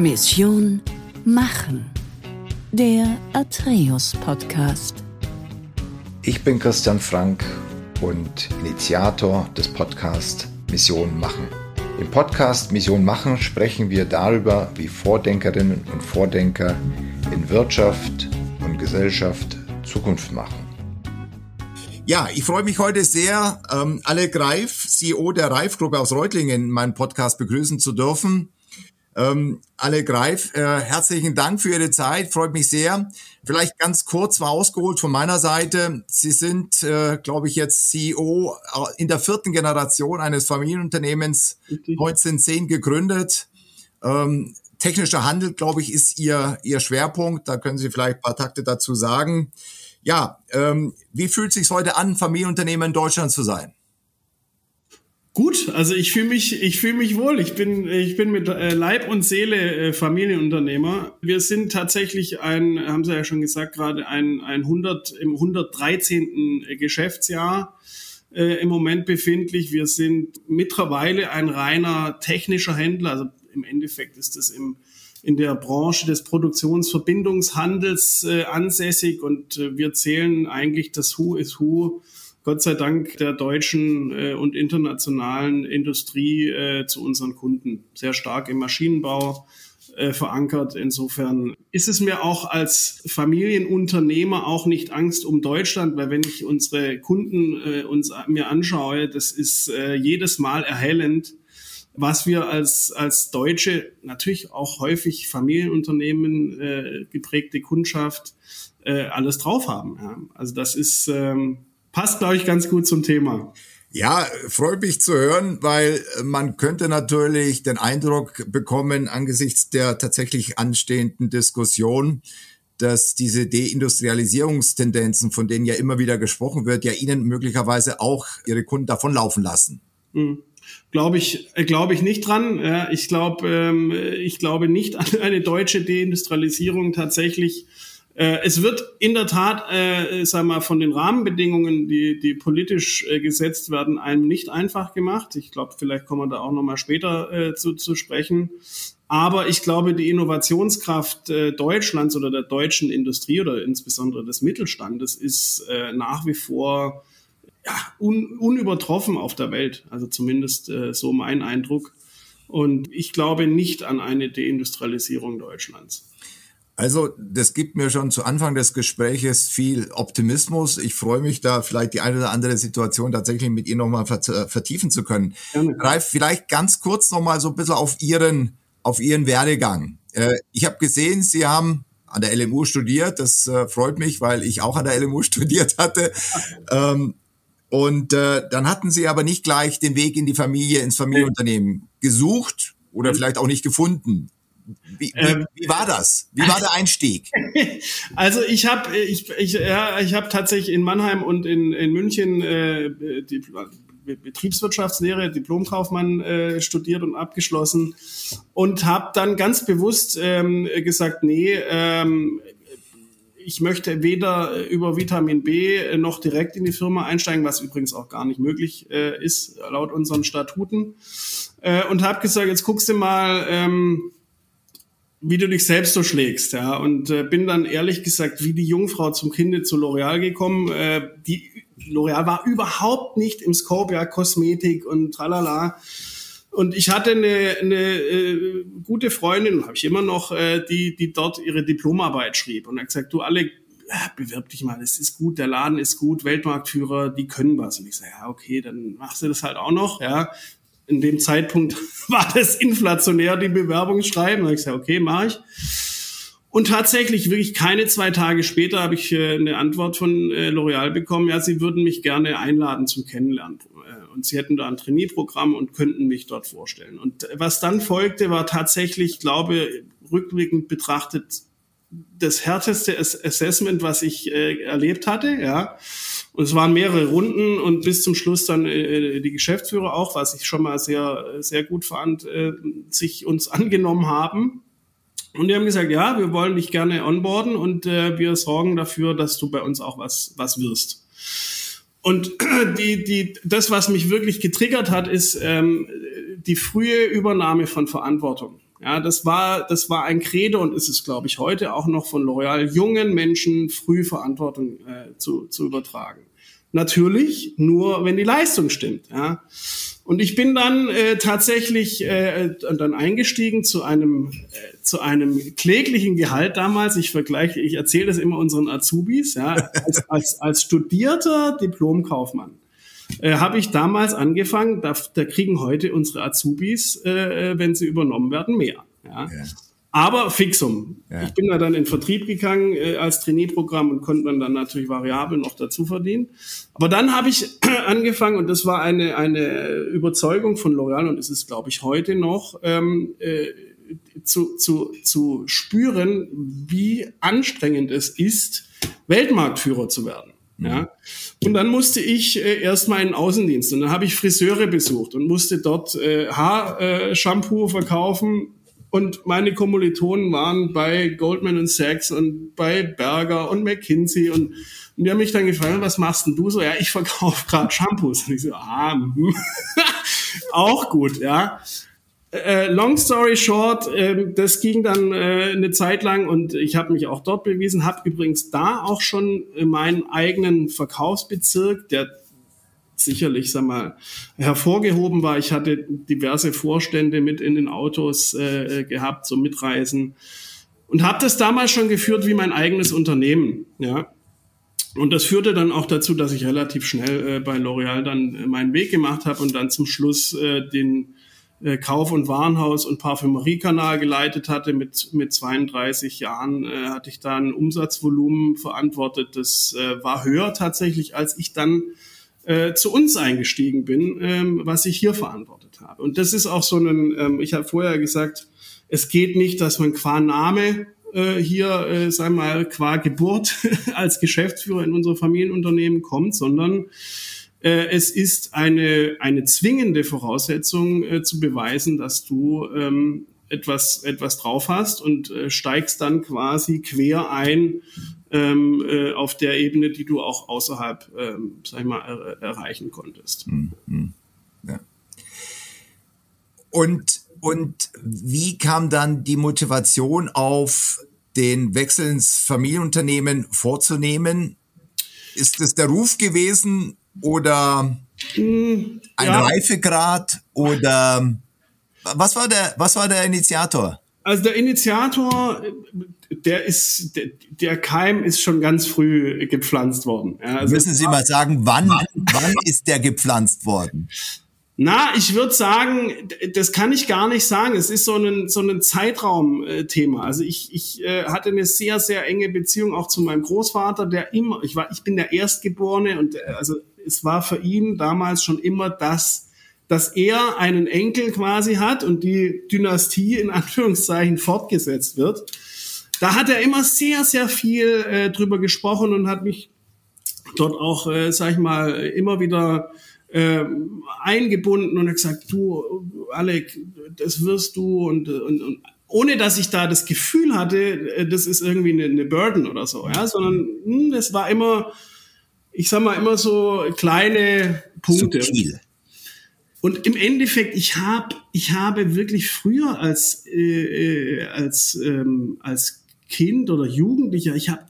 Mission Machen. Der Atreus Podcast. Ich bin Christian Frank und Initiator des Podcasts Mission Machen. Im Podcast Mission Machen sprechen wir darüber, wie Vordenkerinnen und Vordenker in Wirtschaft und Gesellschaft Zukunft machen. Ja, ich freue mich heute sehr, ähm, alle Greif, CEO der Reif-Gruppe aus Reutlingen, in meinem Podcast begrüßen zu dürfen. Ähm, alle Greif, äh, herzlichen Dank für Ihre Zeit, freut mich sehr. Vielleicht ganz kurz mal ausgeholt von meiner Seite. Sie sind, äh, glaube ich, jetzt CEO äh, in der vierten Generation eines Familienunternehmens, 1910 gegründet. Ähm, technischer Handel, glaube ich, ist Ihr, Ihr Schwerpunkt. Da können Sie vielleicht ein paar Takte dazu sagen. Ja, ähm, wie fühlt es sich heute an, Familienunternehmer in Deutschland zu sein? Gut, also ich fühle mich, ich fühle mich wohl. Ich bin, ich bin mit äh, Leib und Seele äh, Familienunternehmer. Wir sind tatsächlich ein, haben Sie ja schon gesagt, gerade ein, ein 100 im 113. Geschäftsjahr äh, im Moment befindlich. Wir sind mittlerweile ein reiner technischer Händler. Also im Endeffekt ist das im in der Branche des Produktionsverbindungshandels ansässig und wir zählen eigentlich das Who is Who, Gott sei Dank, der deutschen äh, und internationalen Industrie äh, zu unseren Kunden. Sehr stark im Maschinenbau äh, verankert. Insofern ist es mir auch als Familienunternehmer auch nicht Angst um Deutschland, weil wenn ich unsere Kunden äh, uns mir anschaue, das ist äh, jedes Mal erhellend, was wir als, als Deutsche natürlich auch häufig Familienunternehmen äh, geprägte Kundschaft äh, alles drauf haben. Ja. Also das ist ähm, passt, glaube ich, ganz gut zum Thema. Ja, freut mich zu hören, weil man könnte natürlich den Eindruck bekommen, angesichts der tatsächlich anstehenden Diskussion, dass diese Deindustrialisierungstendenzen, von denen ja immer wieder gesprochen wird, ja Ihnen möglicherweise auch Ihre Kunden davonlaufen lassen. Mhm. Glaube ich, äh, glaube ich nicht dran. Ja, ich glaube, ähm, ich glaube nicht an eine deutsche Deindustrialisierung tatsächlich. Äh, es wird in der Tat, äh, sag mal, von den Rahmenbedingungen, die, die politisch äh, gesetzt werden, einem nicht einfach gemacht. Ich glaube, vielleicht kommen wir da auch nochmal später äh, zu, zu sprechen. Aber ich glaube, die Innovationskraft äh, Deutschlands oder der deutschen Industrie oder insbesondere des Mittelstandes ist äh, nach wie vor ja, un, unübertroffen auf der Welt. Also zumindest äh, so mein Eindruck. Und ich glaube nicht an eine Deindustrialisierung Deutschlands. Also, das gibt mir schon zu Anfang des Gespräches viel Optimismus. Ich freue mich da vielleicht die eine oder andere Situation tatsächlich mit Ihnen nochmal vertiefen zu können. Gerne. Ralf, vielleicht ganz kurz nochmal so ein bisschen auf Ihren, auf Ihren Werdegang. Äh, ich habe gesehen, Sie haben an der LMU studiert. Das äh, freut mich, weil ich auch an der LMU studiert hatte. Ähm, und äh, dann hatten sie aber nicht gleich den Weg in die Familie, ins Familienunternehmen gesucht oder vielleicht auch nicht gefunden. Wie, wie, ähm, wie war das? Wie war der Einstieg? Also ich habe ich, ich, ja, ich hab tatsächlich in Mannheim und in, in München äh, die Betriebswirtschaftslehre, Diplomkaufmann äh, studiert und abgeschlossen und habe dann ganz bewusst ähm, gesagt, nee, ähm, ich möchte weder über Vitamin B noch direkt in die Firma einsteigen, was übrigens auch gar nicht möglich äh, ist, laut unseren Statuten. Äh, und habe gesagt, jetzt guckst du mal, ähm, wie du dich selbst so schlägst. Ja? Und äh, bin dann ehrlich gesagt wie die Jungfrau zum Kinde zu L'Oreal gekommen. Äh, die L'Oreal war überhaupt nicht im Scope, ja, Kosmetik und tralala. Und ich hatte eine, eine äh, gute Freundin, habe ich immer noch, äh, die, die dort ihre Diplomarbeit schrieb und hat gesagt, du alle, äh, bewirb dich mal, es ist gut, der Laden ist gut, Weltmarktführer, die können was. Und ich sage, ja, okay, dann machst du das halt auch noch, ja. In dem Zeitpunkt war das inflationär, die Bewerbungsschreiben. Da habe ich gesagt, okay, mache ich. Und tatsächlich, wirklich keine zwei Tage später habe ich äh, eine Antwort von äh, L'Oreal bekommen, ja, sie würden mich gerne einladen zum Kennenlernen und sie hätten da ein Trainee-Programm und könnten mich dort vorstellen. Und was dann folgte, war tatsächlich, glaube rückblickend betrachtet, das härteste Assessment, was ich äh, erlebt hatte, ja. Und es waren mehrere Runden und bis zum Schluss dann äh, die Geschäftsführer auch, was ich schon mal sehr, sehr gut fand, äh, sich uns angenommen haben. Und die haben gesagt, ja, wir wollen dich gerne onboarden und äh, wir sorgen dafür, dass du bei uns auch was, was wirst. Und die, die, das, was mich wirklich getriggert hat, ist ähm, die frühe Übernahme von Verantwortung. Ja, das war, das war ein Credo und ist es, glaube ich, heute auch noch von L'Oreal, jungen Menschen früh Verantwortung äh, zu, zu übertragen. Natürlich nur, wenn die Leistung stimmt. Ja. Und ich bin dann äh, tatsächlich äh, dann eingestiegen zu einem äh, zu einem kläglichen Gehalt damals. Ich vergleiche, ich erzähle das immer unseren Azubis, ja, als, als, als studierter Diplomkaufmann äh, habe ich damals angefangen. Da, da kriegen heute unsere Azubis, äh, wenn sie übernommen werden, mehr. Ja. ja. Aber Fixum. Ja. Ich bin da dann in Vertrieb gegangen äh, als Trainee-Programm und konnte dann natürlich variabel noch dazu verdienen. Aber dann habe ich angefangen und das war eine, eine Überzeugung von L'Oreal und es ist, glaube ich, heute noch, ähm, äh, zu, zu, zu spüren, wie anstrengend es ist, Weltmarktführer zu werden. Mhm. Ja. Und dann musste ich äh, erstmal in den Außendienst und dann habe ich Friseure besucht und musste dort äh, Haarshampoo verkaufen und meine Kommilitonen waren bei Goldman Sachs und bei Berger und McKinsey und, und die haben mich dann gefragt, was machst denn du so? Ja, ich verkaufe gerade Shampoos. Und ich so, ah, hm. auch gut, ja. Äh, long story short, äh, das ging dann äh, eine Zeit lang und ich habe mich auch dort bewiesen, habe übrigens da auch schon meinen eigenen Verkaufsbezirk, der sicherlich, sag mal, hervorgehoben war. Ich hatte diverse Vorstände mit in den Autos äh, gehabt, so Mitreisen und habe das damals schon geführt wie mein eigenes Unternehmen, ja. Und das führte dann auch dazu, dass ich relativ schnell äh, bei L'Oreal dann äh, meinen Weg gemacht habe und dann zum Schluss äh, den äh, Kauf- und Warenhaus- und Parfümeriekanal geleitet hatte. Mit, mit 32 Jahren äh, hatte ich da ein Umsatzvolumen verantwortet. Das äh, war höher tatsächlich, als ich dann äh, zu uns eingestiegen bin, ähm, was ich hier verantwortet habe. Und das ist auch so ein, ähm, ich habe vorher gesagt, es geht nicht, dass man qua Name äh, hier, äh, sagen wir mal, qua Geburt als Geschäftsführer in unser Familienunternehmen kommt, sondern es ist eine, eine zwingende Voraussetzung äh, zu beweisen, dass du ähm, etwas, etwas drauf hast und äh, steigst dann quasi quer ein ähm, äh, auf der Ebene, die du auch außerhalb, ähm, sag ich mal, er erreichen konntest. Mhm. Ja. Und, und wie kam dann die Motivation auf, den Wechsel ins Familienunternehmen vorzunehmen? Ist es der Ruf gewesen oder mhm, ein ja. Reifegrad oder was war der, was war der Initiator? Also der Initiator, der ist, der, der Keim ist schon ganz früh gepflanzt worden. Ja, also Müssen Sie mal sagen, wann, wann ist der gepflanzt worden? Na, ich würde sagen, das kann ich gar nicht sagen. Es ist so ein, so ein Zeitraumthema. Also ich, ich äh, hatte eine sehr, sehr enge Beziehung auch zu meinem Großvater, der immer, ich war, ich bin der Erstgeborene und äh, also es war für ihn damals schon immer das, dass er einen Enkel quasi hat und die Dynastie in Anführungszeichen fortgesetzt wird. Da hat er immer sehr, sehr viel äh, drüber gesprochen und hat mich dort auch, äh, sag ich mal, immer wieder äh, eingebunden und hat gesagt, du, Alec, das wirst du und, und, und ohne dass ich da das Gefühl hatte, äh, das ist irgendwie eine, eine Burden oder so, ja, sondern mh, hm, das war immer, ich sag mal, immer so kleine Punkte. Subtil. Und im Endeffekt, ich habe, ich habe wirklich früher als äh, äh, als ähm, als Kind oder Jugendlicher, ich habe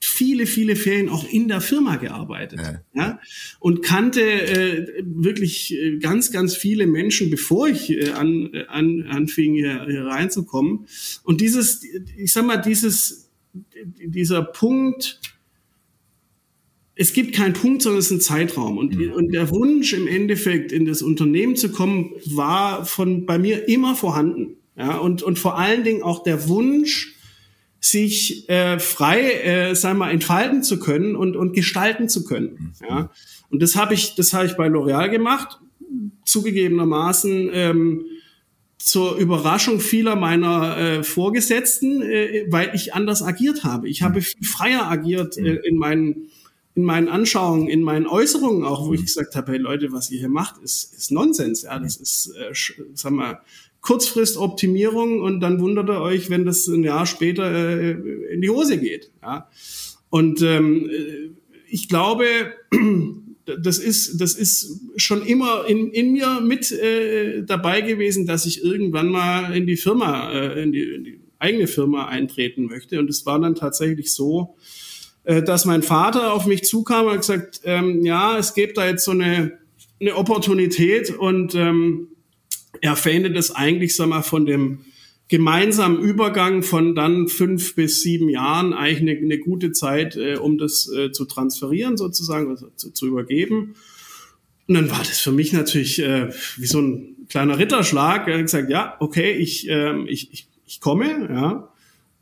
viele, viele Ferien auch in der Firma gearbeitet. Ja. ja und kannte äh, wirklich äh, ganz, ganz viele Menschen, bevor ich äh, an, an, anfing, hier, hier reinzukommen. Und dieses, ich sag mal, dieses, dieser Punkt, es gibt keinen Punkt, sondern es ist ein Zeitraum. Und, mhm. und der Wunsch im Endeffekt in das Unternehmen zu kommen, war von bei mir immer vorhanden. Ja, und, und vor allen Dingen auch der Wunsch, sich äh, frei, äh, sagen wir, entfalten zu können und, und gestalten zu können. Mhm. Ja, und das habe ich, das habe ich bei L'Oreal gemacht, zugegebenermaßen ähm, zur Überraschung vieler meiner äh, Vorgesetzten, äh, weil ich anders agiert habe. Ich habe mhm. viel freier agiert äh, in meinen in meinen Anschauungen, in meinen Äußerungen auch, wo ich mhm. gesagt habe, hey Leute, was ihr hier macht, ist, ist Nonsens. Ja, das ist, äh, sag mal, Kurzfristoptimierung und dann wundert ihr euch, wenn das ein Jahr später äh, in die Hose geht. Ja. Und ähm, ich glaube, das ist, das ist schon immer in, in mir mit äh, dabei gewesen, dass ich irgendwann mal in die Firma, äh, in, die, in die eigene Firma eintreten möchte. Und es war dann tatsächlich so, äh, dass mein Vater auf mich zukam und gesagt, ähm, ja, es gibt da jetzt so eine, eine Opportunität und ähm, er verhindert es eigentlich, sag mal, von dem gemeinsamen Übergang von dann fünf bis sieben Jahren eigentlich eine, eine gute Zeit, äh, um das äh, zu transferieren sozusagen, also zu, zu, übergeben. Und dann war das für mich natürlich äh, wie so ein kleiner Ritterschlag. Er hat gesagt, ja, okay, ich, äh, ich, ich, ich komme, ja.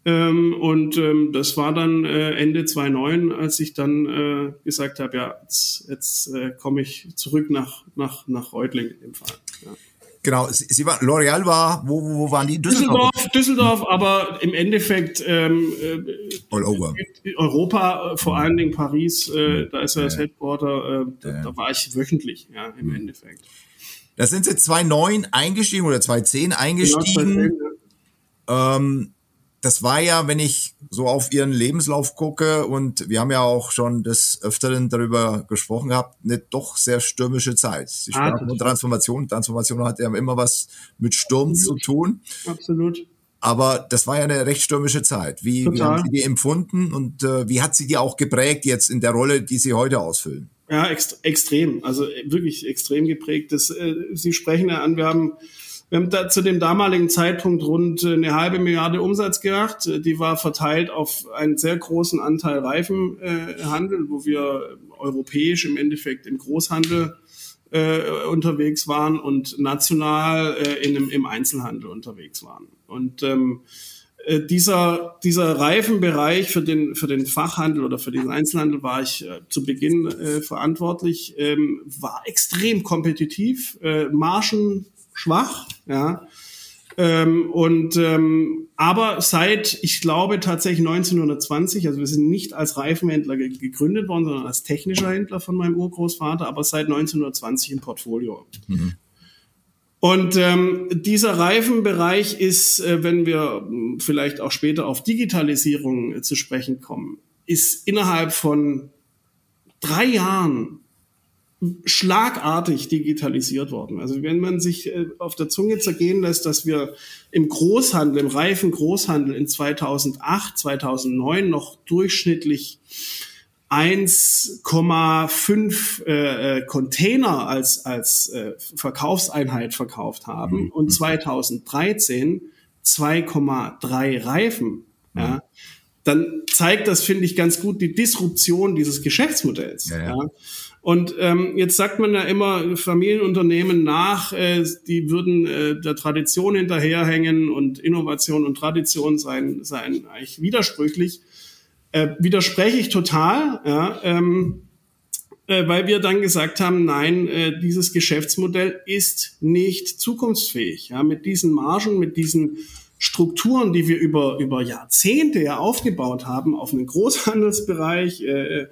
Ähm, und ähm, das war dann äh, Ende 2009, als ich dann äh, gesagt habe, ja, jetzt, jetzt äh, komme ich zurück nach, nach, nach Reutling in dem Fall. Ja. Genau, Sie, war, L'Oreal war, wo, wo, waren die? Düsseldorf, Düsseldorf, Düsseldorf aber im Endeffekt ähm, äh, All over. Europa, äh, vor allen Dingen Paris, äh, da ist ja das Headquarter, äh, da, da, war ich wöchentlich, ja, im mhm. Endeffekt. Da sind Sie 2009 eingestiegen oder 2010 eingestiegen. Genau, 2010, ja. ähm, das war ja, wenn ich so auf ihren Lebenslauf gucke und wir haben ja auch schon des Öfteren darüber gesprochen gehabt, eine doch sehr stürmische Zeit. Sie ah, sprachen von Transformation. Transformation hat ja immer was mit Sturm Absolut. zu tun. Absolut. Aber das war ja eine recht stürmische Zeit. Wie, wie haben Sie die empfunden und äh, wie hat sie die auch geprägt jetzt in der Rolle, die Sie heute ausfüllen? Ja, ext extrem. Also wirklich extrem geprägt. Das, äh, Sie sprechen ja an, wir haben wir haben da zu dem damaligen Zeitpunkt rund äh, eine halbe Milliarde Umsatz gemacht. Äh, die war verteilt auf einen sehr großen Anteil Reifenhandel, wo wir europäisch im Endeffekt im Großhandel äh, unterwegs waren und national äh, in, im Einzelhandel unterwegs waren. Und ähm, äh, dieser, dieser Reifenbereich für den, für den Fachhandel oder für den Einzelhandel war ich äh, zu Beginn äh, verantwortlich, ähm, war extrem kompetitiv, äh, Margen schwach, ja. Ähm, und ähm, aber seit, ich glaube tatsächlich 1920, also wir sind nicht als Reifenhändler ge gegründet worden, sondern als technischer Händler von meinem Urgroßvater, aber seit 1920 im Portfolio. Mhm. Und ähm, dieser Reifenbereich ist, äh, wenn wir vielleicht auch später auf Digitalisierung äh, zu sprechen kommen, ist innerhalb von drei Jahren schlagartig digitalisiert worden. Also wenn man sich äh, auf der Zunge zergehen lässt, dass wir im Großhandel, im reifen Großhandel in 2008, 2009 noch durchschnittlich 1,5 äh, äh, Container als, als äh, Verkaufseinheit verkauft haben mhm. und 2013 2,3 Reifen. Mhm. Ja, dann zeigt das, finde ich, ganz gut die Disruption dieses Geschäftsmodells. Ja, ja. Und ähm, jetzt sagt man ja immer Familienunternehmen nach, äh, die würden äh, der Tradition hinterherhängen und Innovation und Tradition seien, seien eigentlich widersprüchlich. Äh, widerspreche ich total, ja, ähm, äh, weil wir dann gesagt haben, nein, äh, dieses Geschäftsmodell ist nicht zukunftsfähig. Ja, mit diesen Margen, mit diesen Strukturen, die wir über, über Jahrzehnte ja aufgebaut haben, auf einen Großhandelsbereich, äh, ähm,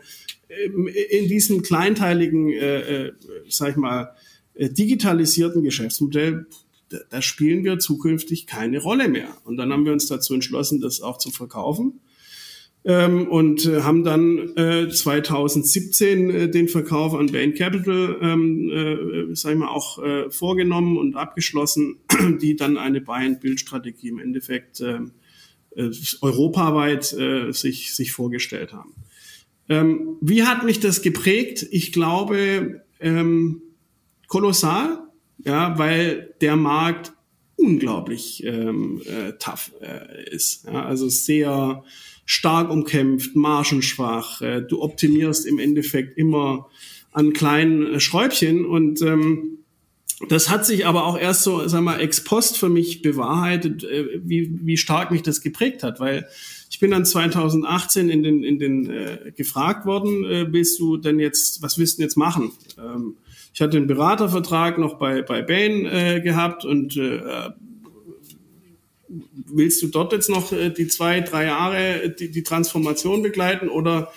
in diesem kleinteiligen, äh, äh, sag ich mal, äh, digitalisierten Geschäftsmodell, da, da spielen wir zukünftig keine Rolle mehr. Und dann haben wir uns dazu entschlossen, das auch zu verkaufen. Ähm, und äh, haben dann äh, 2017 äh, den Verkauf an Bain Capital, ähm, äh, sag ich mal, auch äh, vorgenommen und abgeschlossen, die dann eine Buy-and-Build-Strategie im Endeffekt äh, äh, europaweit sich, sich vorgestellt haben. Ähm, wie hat mich das geprägt? Ich glaube, ähm, kolossal, ja, weil der Markt unglaublich ähm, äh, tough äh, ist. Ja, also sehr stark umkämpft, margenschwach. Äh, du optimierst im Endeffekt immer an kleinen äh, Schräubchen und ähm, das hat sich aber auch erst so, sag mal, ex post für mich bewahrheitet, äh, wie, wie stark mich das geprägt hat, weil bin dann 2018 in den, in den äh, gefragt worden, äh, willst du denn jetzt, was willst du denn jetzt machen? Ähm, ich hatte einen Beratervertrag noch bei, bei Bain äh, gehabt und äh, willst du dort jetzt noch äh, die zwei, drei Jahre die, die Transformation begleiten oder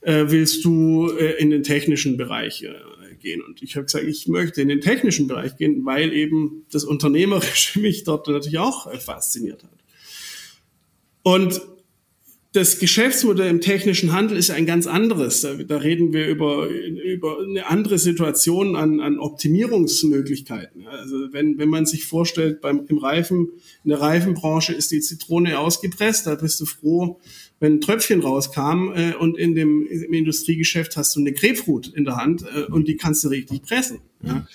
äh, willst du äh, in den technischen Bereich äh, gehen? Und ich habe gesagt, ich möchte in den technischen Bereich gehen, weil eben das Unternehmerische mich dort natürlich auch äh, fasziniert hat. Und das Geschäftsmodell im technischen Handel ist ein ganz anderes. Da, da reden wir über, über eine andere Situation an, an Optimierungsmöglichkeiten. Also wenn, wenn man sich vorstellt, beim, im Reifen, in der Reifenbranche ist die Zitrone ausgepresst, da bist du froh, wenn ein Tröpfchen rauskam äh, und in dem im Industriegeschäft hast du eine Grapefruit in der Hand äh, und die kannst du richtig pressen. Ja?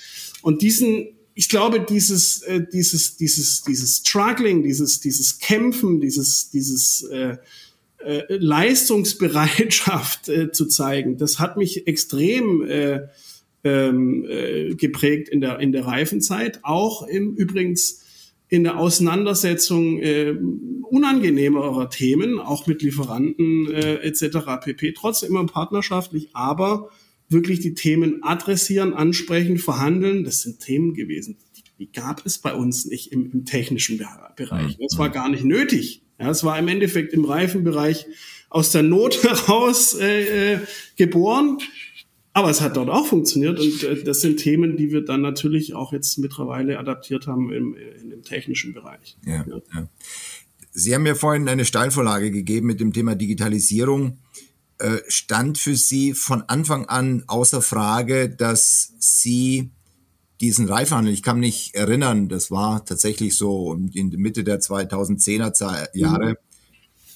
Und diesen ich glaube, dieses, äh, dieses, dieses, dieses Struggling, dieses, dieses Kämpfen, dieses, dieses äh, äh, Leistungsbereitschaft äh, zu zeigen, das hat mich extrem äh, ähm, äh, geprägt in der, in der Reifenzeit. Auch im übrigens in der Auseinandersetzung äh, unangenehmerer Themen, auch mit Lieferanten äh, etc. pp. Trotzdem immer partnerschaftlich, aber wirklich die Themen adressieren, ansprechen, verhandeln. Das sind Themen gewesen, die, gab es bei uns nicht im, im technischen Bereich. Das war gar nicht nötig. Ja, es war im Endeffekt im Reifenbereich aus der Not heraus äh, äh, geboren. Aber es hat dort auch funktioniert und äh, das sind Themen, die wir dann natürlich auch jetzt mittlerweile adaptiert haben im, in dem technischen Bereich. Ja, ja. ja. Sie haben mir vorhin eine Steilvorlage gegeben mit dem Thema Digitalisierung. Äh, stand für Sie von Anfang an außer Frage, dass Sie diesen Reifhandel, ich kann mich erinnern, das war tatsächlich so in der Mitte der 2010er Jahre, mhm.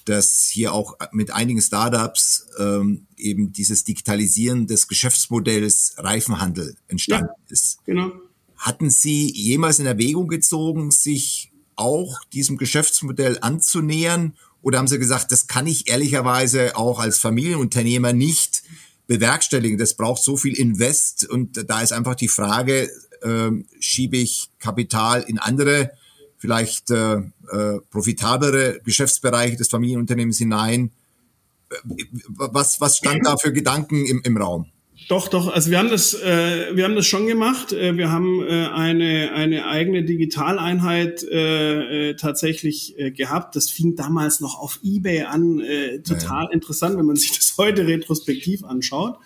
dass hier auch mit einigen Startups ähm, eben dieses Digitalisieren des Geschäftsmodells Reifenhandel entstanden ja, ist. Genau. Hatten Sie jemals in Erwägung gezogen, sich auch diesem Geschäftsmodell anzunähern? Oder haben Sie gesagt, das kann ich ehrlicherweise auch als Familienunternehmer nicht bewerkstelligen? Das braucht so viel Invest und da ist einfach die Frage, äh, schiebe ich Kapital in andere, vielleicht äh, äh, profitablere Geschäftsbereiche des Familienunternehmens hinein. Äh, was, was stand da für Gedanken im, im Raum? Doch, doch. Also wir haben das, äh, wir haben das schon gemacht. Äh, wir haben äh, eine eine eigene Digitaleinheit äh, äh, tatsächlich äh, gehabt. Das fing damals noch auf eBay an. Äh, total ja. interessant, wenn man sich das heute retrospektiv anschaut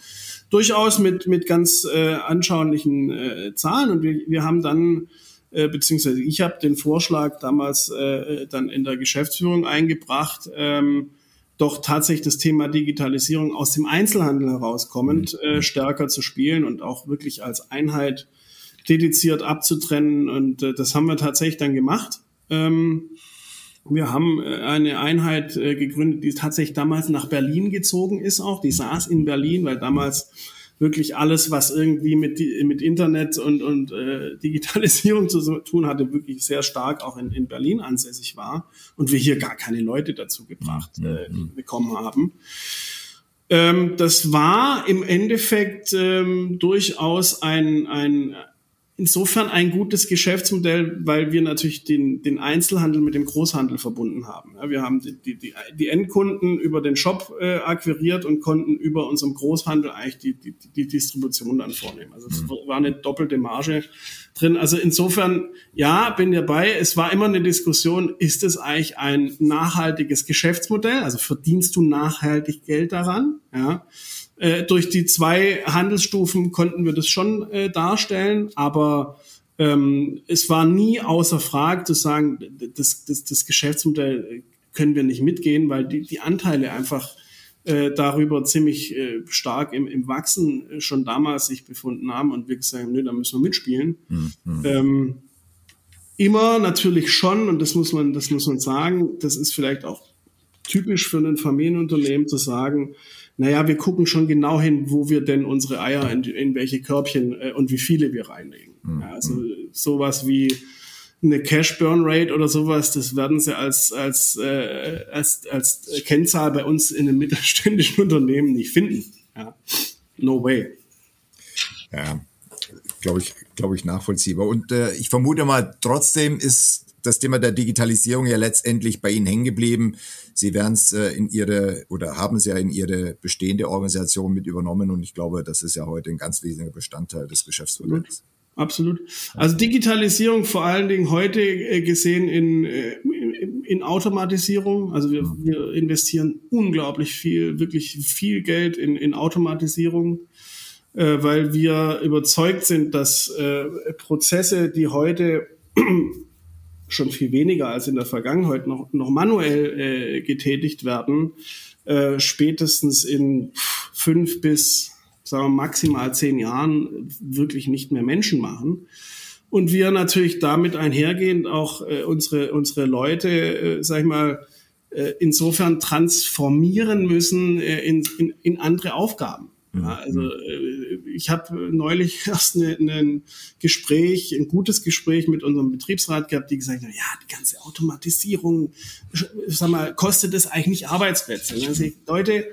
durchaus mit, mit ganz äh, anschaulichen äh, Zahlen. Und wir, wir haben dann, äh, beziehungsweise ich habe den Vorschlag damals äh, dann in der Geschäftsführung eingebracht, ähm, doch tatsächlich das Thema Digitalisierung aus dem Einzelhandel herauskommend mhm. äh, stärker zu spielen und auch wirklich als Einheit dediziert abzutrennen. Und äh, das haben wir tatsächlich dann gemacht. Ähm, wir haben äh, eine Einheit äh, gegründet, die tatsächlich damals nach Berlin gezogen ist auch. Die saß in Berlin, weil damals wirklich alles, was irgendwie mit, mit Internet und, und äh, Digitalisierung zu tun hatte, wirklich sehr stark auch in, in Berlin ansässig war und wir hier gar keine Leute dazu gebracht äh, bekommen haben. Ähm, das war im Endeffekt ähm, durchaus ein, ein, insofern ein gutes Geschäftsmodell, weil wir natürlich den, den Einzelhandel mit dem Großhandel verbunden haben. Ja, wir haben die, die, die Endkunden über den Shop äh, akquiriert und konnten über unserem Großhandel eigentlich die, die, die Distribution dann vornehmen. Also es mhm. war eine doppelte Marge drin. Also insofern, ja, bin dabei. Es war immer eine Diskussion, ist es eigentlich ein nachhaltiges Geschäftsmodell? Also verdienst du nachhaltig Geld daran? Ja. Äh, durch die zwei Handelsstufen konnten wir das schon äh, darstellen, aber ähm, es war nie außer Frage zu sagen, das, das, das Geschäftsmodell können wir nicht mitgehen, weil die, die Anteile einfach äh, darüber ziemlich äh, stark im, im Wachsen äh, schon damals sich befunden haben und wir gesagt haben, nö, da müssen wir mitspielen. Mhm. Ähm, immer natürlich schon, und das muss man, das muss man sagen, das ist vielleicht auch typisch für ein Familienunternehmen zu sagen, naja, wir gucken schon genau hin, wo wir denn unsere Eier in, in welche Körbchen äh, und wie viele wir reinlegen. Mhm. Ja, also sowas wie eine Cash Burn Rate oder sowas, das werden sie als als äh, als als Kennzahl bei uns in einem mittelständischen Unternehmen nicht finden. Ja. No way. Ja, glaube ich, glaube ich nachvollziehbar. Und äh, ich vermute mal, trotzdem ist das Thema der Digitalisierung ja letztendlich bei Ihnen hängen geblieben. Sie werden es äh, in Ihre oder haben es ja in Ihre bestehende Organisation mit übernommen und ich glaube, das ist ja heute ein ganz wesentlicher Bestandteil des Geschäftsmodells. Absolut. Also Digitalisierung vor allen Dingen heute äh, gesehen in, äh, in Automatisierung. Also wir, mhm. wir investieren unglaublich viel, wirklich viel Geld in, in Automatisierung, weil wir überzeugt sind, dass Prozesse, die heute schon viel weniger als in der Vergangenheit noch, noch manuell äh, getätigt werden, äh, spätestens in fünf bis sagen wir, maximal zehn Jahren wirklich nicht mehr Menschen machen. Und wir natürlich damit einhergehend auch äh, unsere, unsere Leute, äh, sag ich mal, äh, insofern transformieren müssen äh, in, in, in andere Aufgaben. Ja, mhm. also äh, ich habe neulich erst ein ne, Gespräch, ein gutes Gespräch mit unserem Betriebsrat gehabt, die gesagt haben, ja, die ganze Automatisierung, sag mal, kostet das eigentlich nicht Arbeitsplätze? Ich, Leute,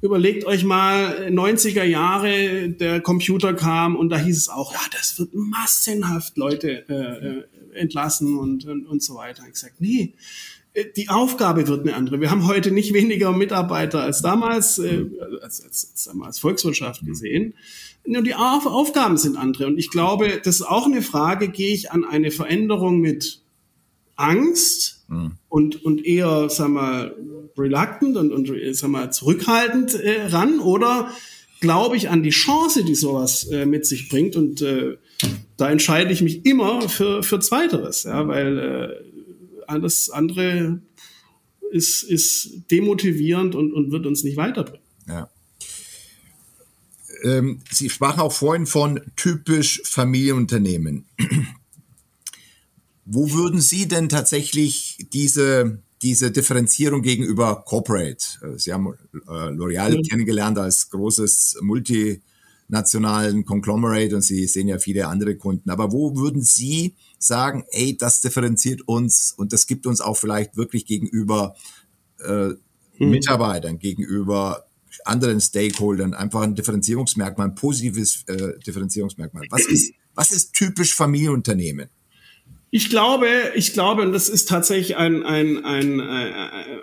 überlegt euch mal, 90er Jahre, der Computer kam und da hieß es auch, ja, das wird massenhaft Leute äh, äh entlassen und, und, und so weiter. Ich gesagt, nee, äh, die Aufgabe wird eine andere. Wir haben heute nicht weniger Mitarbeiter als damals, äh, als, als, als, als Volkswirtschaft gesehen. Nur die Auf Aufgaben sind andere. Und ich glaube, das ist auch eine Frage, gehe ich an eine Veränderung mit Angst mhm. und, und eher, sag mal, reluctant und, und sag mal, zurückhaltend äh, ran oder glaube ich an die Chance, die sowas äh, mit sich bringt und äh, da entscheide ich mich immer für, für Zweiteres, ja, weil äh, alles andere ist, ist demotivierend und, und wird uns nicht weiterbringen. Ja. Ähm, Sie sprachen auch vorhin von typisch Familienunternehmen. Wo würden Sie denn tatsächlich diese, diese Differenzierung gegenüber Corporate? Äh, Sie haben äh, L'Oreal ja. kennengelernt als großes multinationalen Conglomerate und Sie sehen ja viele andere Kunden. Aber wo würden Sie sagen, ey, das differenziert uns und das gibt uns auch vielleicht wirklich gegenüber äh, hm. Mitarbeitern, gegenüber anderen Stakeholdern einfach ein Differenzierungsmerkmal, ein positives äh, Differenzierungsmerkmal. Was ist, was ist typisch Familienunternehmen? Ich glaube, ich glaube, und das ist tatsächlich ein, ein, ein, äh,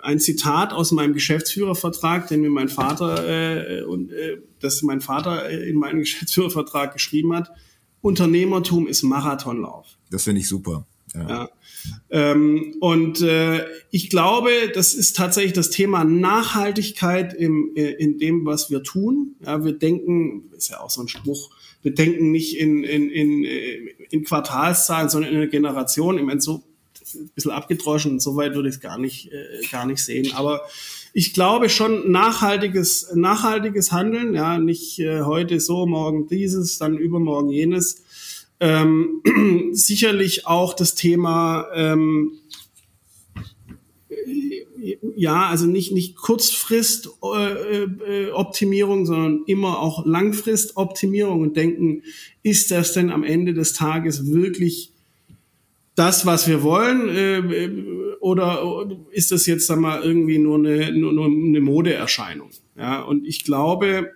ein Zitat aus meinem Geschäftsführervertrag, den mir mein Vater äh, und äh, das mein Vater in meinen Geschäftsführervertrag geschrieben hat. Unternehmertum ist Marathonlauf. Das finde ich super. Ja. ja. Ähm, und äh, ich glaube, das ist tatsächlich das Thema Nachhaltigkeit im, äh, in dem, was wir tun. Ja, wir denken, ist ja auch so ein Spruch, wir denken nicht in, in, in, äh, in Quartalszahlen, sondern in einer Generation. Ich meine, so ein bisschen abgedroschen, so weit würde ich es gar nicht, äh, gar nicht sehen. Aber ich glaube schon nachhaltiges, nachhaltiges Handeln, ja, nicht äh, heute so, morgen dieses, dann übermorgen jenes ähm, sicherlich auch das Thema, ähm, ja, also nicht, nicht Kurzfrist-Optimierung, äh, äh, sondern immer auch Langfrist-Optimierung und denken, ist das denn am Ende des Tages wirklich das, was wir wollen, äh, oder ist das jetzt sag mal irgendwie nur eine, nur, nur eine Modeerscheinung? Ja, und ich glaube,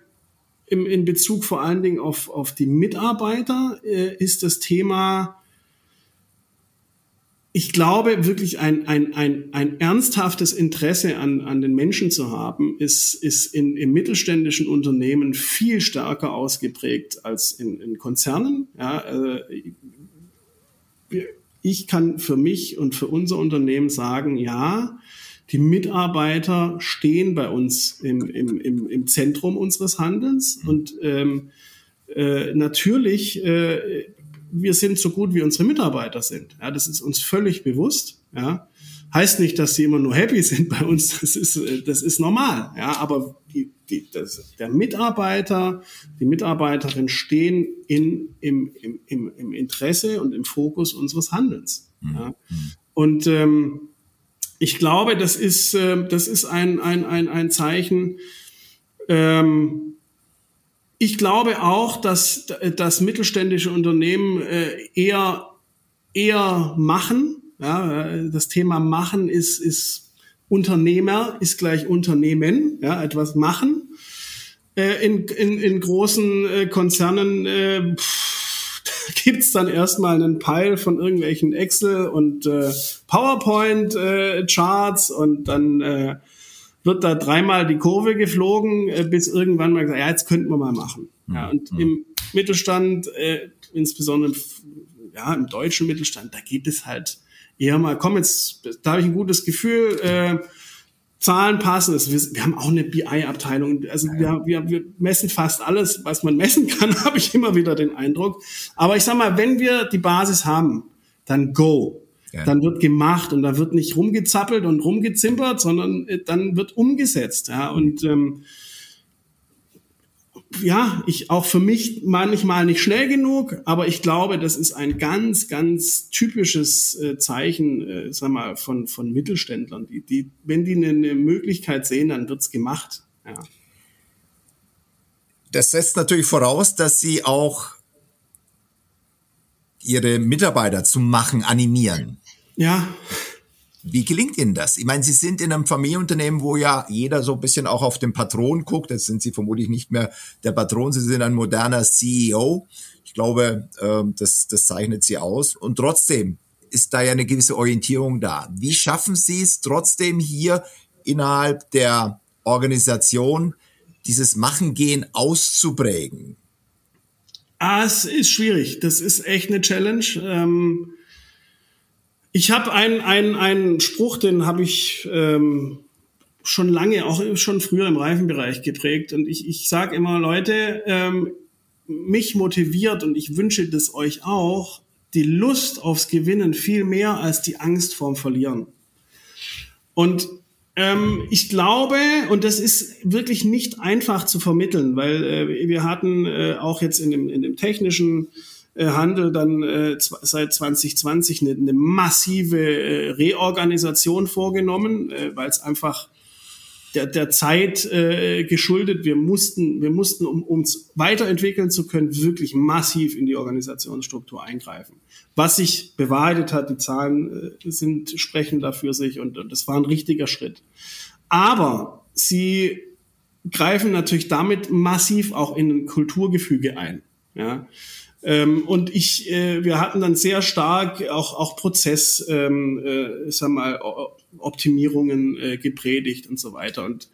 im, in Bezug vor allen Dingen auf, auf die Mitarbeiter äh, ist das Thema, ich glaube, wirklich ein, ein, ein, ein ernsthaftes Interesse an, an den Menschen zu haben, ist, ist in, im mittelständischen Unternehmen viel stärker ausgeprägt als in, in Konzernen. Ja, äh, ich kann für mich und für unser Unternehmen sagen, ja, die Mitarbeiter stehen bei uns im, im, im, im Zentrum unseres Handelns und ähm, äh, natürlich, äh, wir sind so gut, wie unsere Mitarbeiter sind. Ja, das ist uns völlig bewusst. Ja. Heißt nicht, dass sie immer nur happy sind bei uns. Das ist, das ist normal. Ja, aber die, die, das, der Mitarbeiter, die Mitarbeiterin stehen in, im, im, im, im Interesse und im Fokus unseres Handelns. Ja. Mhm. Und ähm, ich glaube, das ist, äh, das ist ein, ein, ein, ein Zeichen. Ähm, ich glaube auch, dass, dass mittelständische Unternehmen äh, eher, eher machen. Ja, das Thema machen ist, ist Unternehmer ist gleich Unternehmen, ja, etwas machen. Äh, in, in, in großen äh, Konzernen äh, pff, gibt's dann erstmal einen Pile von irgendwelchen Excel und äh, PowerPoint-Charts äh, und dann äh, wird da dreimal die Kurve geflogen, äh, bis irgendwann mal gesagt, ja, jetzt könnten wir mal machen. Ja, und mhm. im Mittelstand, äh, insbesondere ja, im deutschen Mittelstand, da geht es halt eher mal, komm jetzt, da habe ich ein gutes Gefühl, äh, Zahlen passen. Also wir, wir, haben auch eine BI-Abteilung. Also wir, wir, wir messen fast alles, was man messen kann, habe ich immer wieder den Eindruck. Aber ich sag mal, wenn wir die Basis haben, dann go. Ja. Dann wird gemacht und da wird nicht rumgezappelt und rumgezimpert, sondern äh, dann wird umgesetzt. Ja, und ähm, ja, ich auch für mich manchmal nicht schnell genug, aber ich glaube, das ist ein ganz, ganz typisches äh, Zeichen, äh, sag mal, von, von Mittelständlern. Die, die, wenn die eine, eine Möglichkeit sehen, dann wird's gemacht. Ja. Das setzt natürlich voraus, dass sie auch ihre Mitarbeiter zum Machen animieren. Ja. Wie gelingt Ihnen das? Ich meine, Sie sind in einem Familienunternehmen, wo ja jeder so ein bisschen auch auf den Patron guckt. Jetzt sind Sie vermutlich nicht mehr der Patron, Sie sind ein moderner CEO. Ich glaube, ähm, das, das zeichnet Sie aus. Und trotzdem ist da ja eine gewisse Orientierung da. Wie schaffen Sie es trotzdem hier innerhalb der Organisation dieses Machen-Gehen auszuprägen? Ah, es ist schwierig. Das ist echt eine Challenge. Ähm ich habe einen, einen, einen Spruch, den habe ich ähm, schon lange, auch schon früher im Reifenbereich geprägt. Und ich, ich sage immer, Leute, ähm, mich motiviert und ich wünsche das euch auch, die Lust aufs Gewinnen viel mehr als die Angst vorm Verlieren. Und ähm, ich glaube, und das ist wirklich nicht einfach zu vermitteln, weil äh, wir hatten äh, auch jetzt in dem, in dem technischen Handel dann äh, seit 2020 eine, eine massive äh, Reorganisation vorgenommen, äh, weil es einfach der, der Zeit äh, geschuldet. Wir mussten, wir mussten, um uns weiterentwickeln zu können, wirklich massiv in die Organisationsstruktur eingreifen. Was sich bewahrheitet hat, die Zahlen äh, sind sprechen dafür sich und, und das war ein richtiger Schritt. Aber sie greifen natürlich damit massiv auch in ein Kulturgefüge ein. Ja, und ich, äh, wir hatten dann sehr stark auch, auch Prozess, ähm, äh, sag mal, Optimierungen äh, gepredigt und so weiter. Und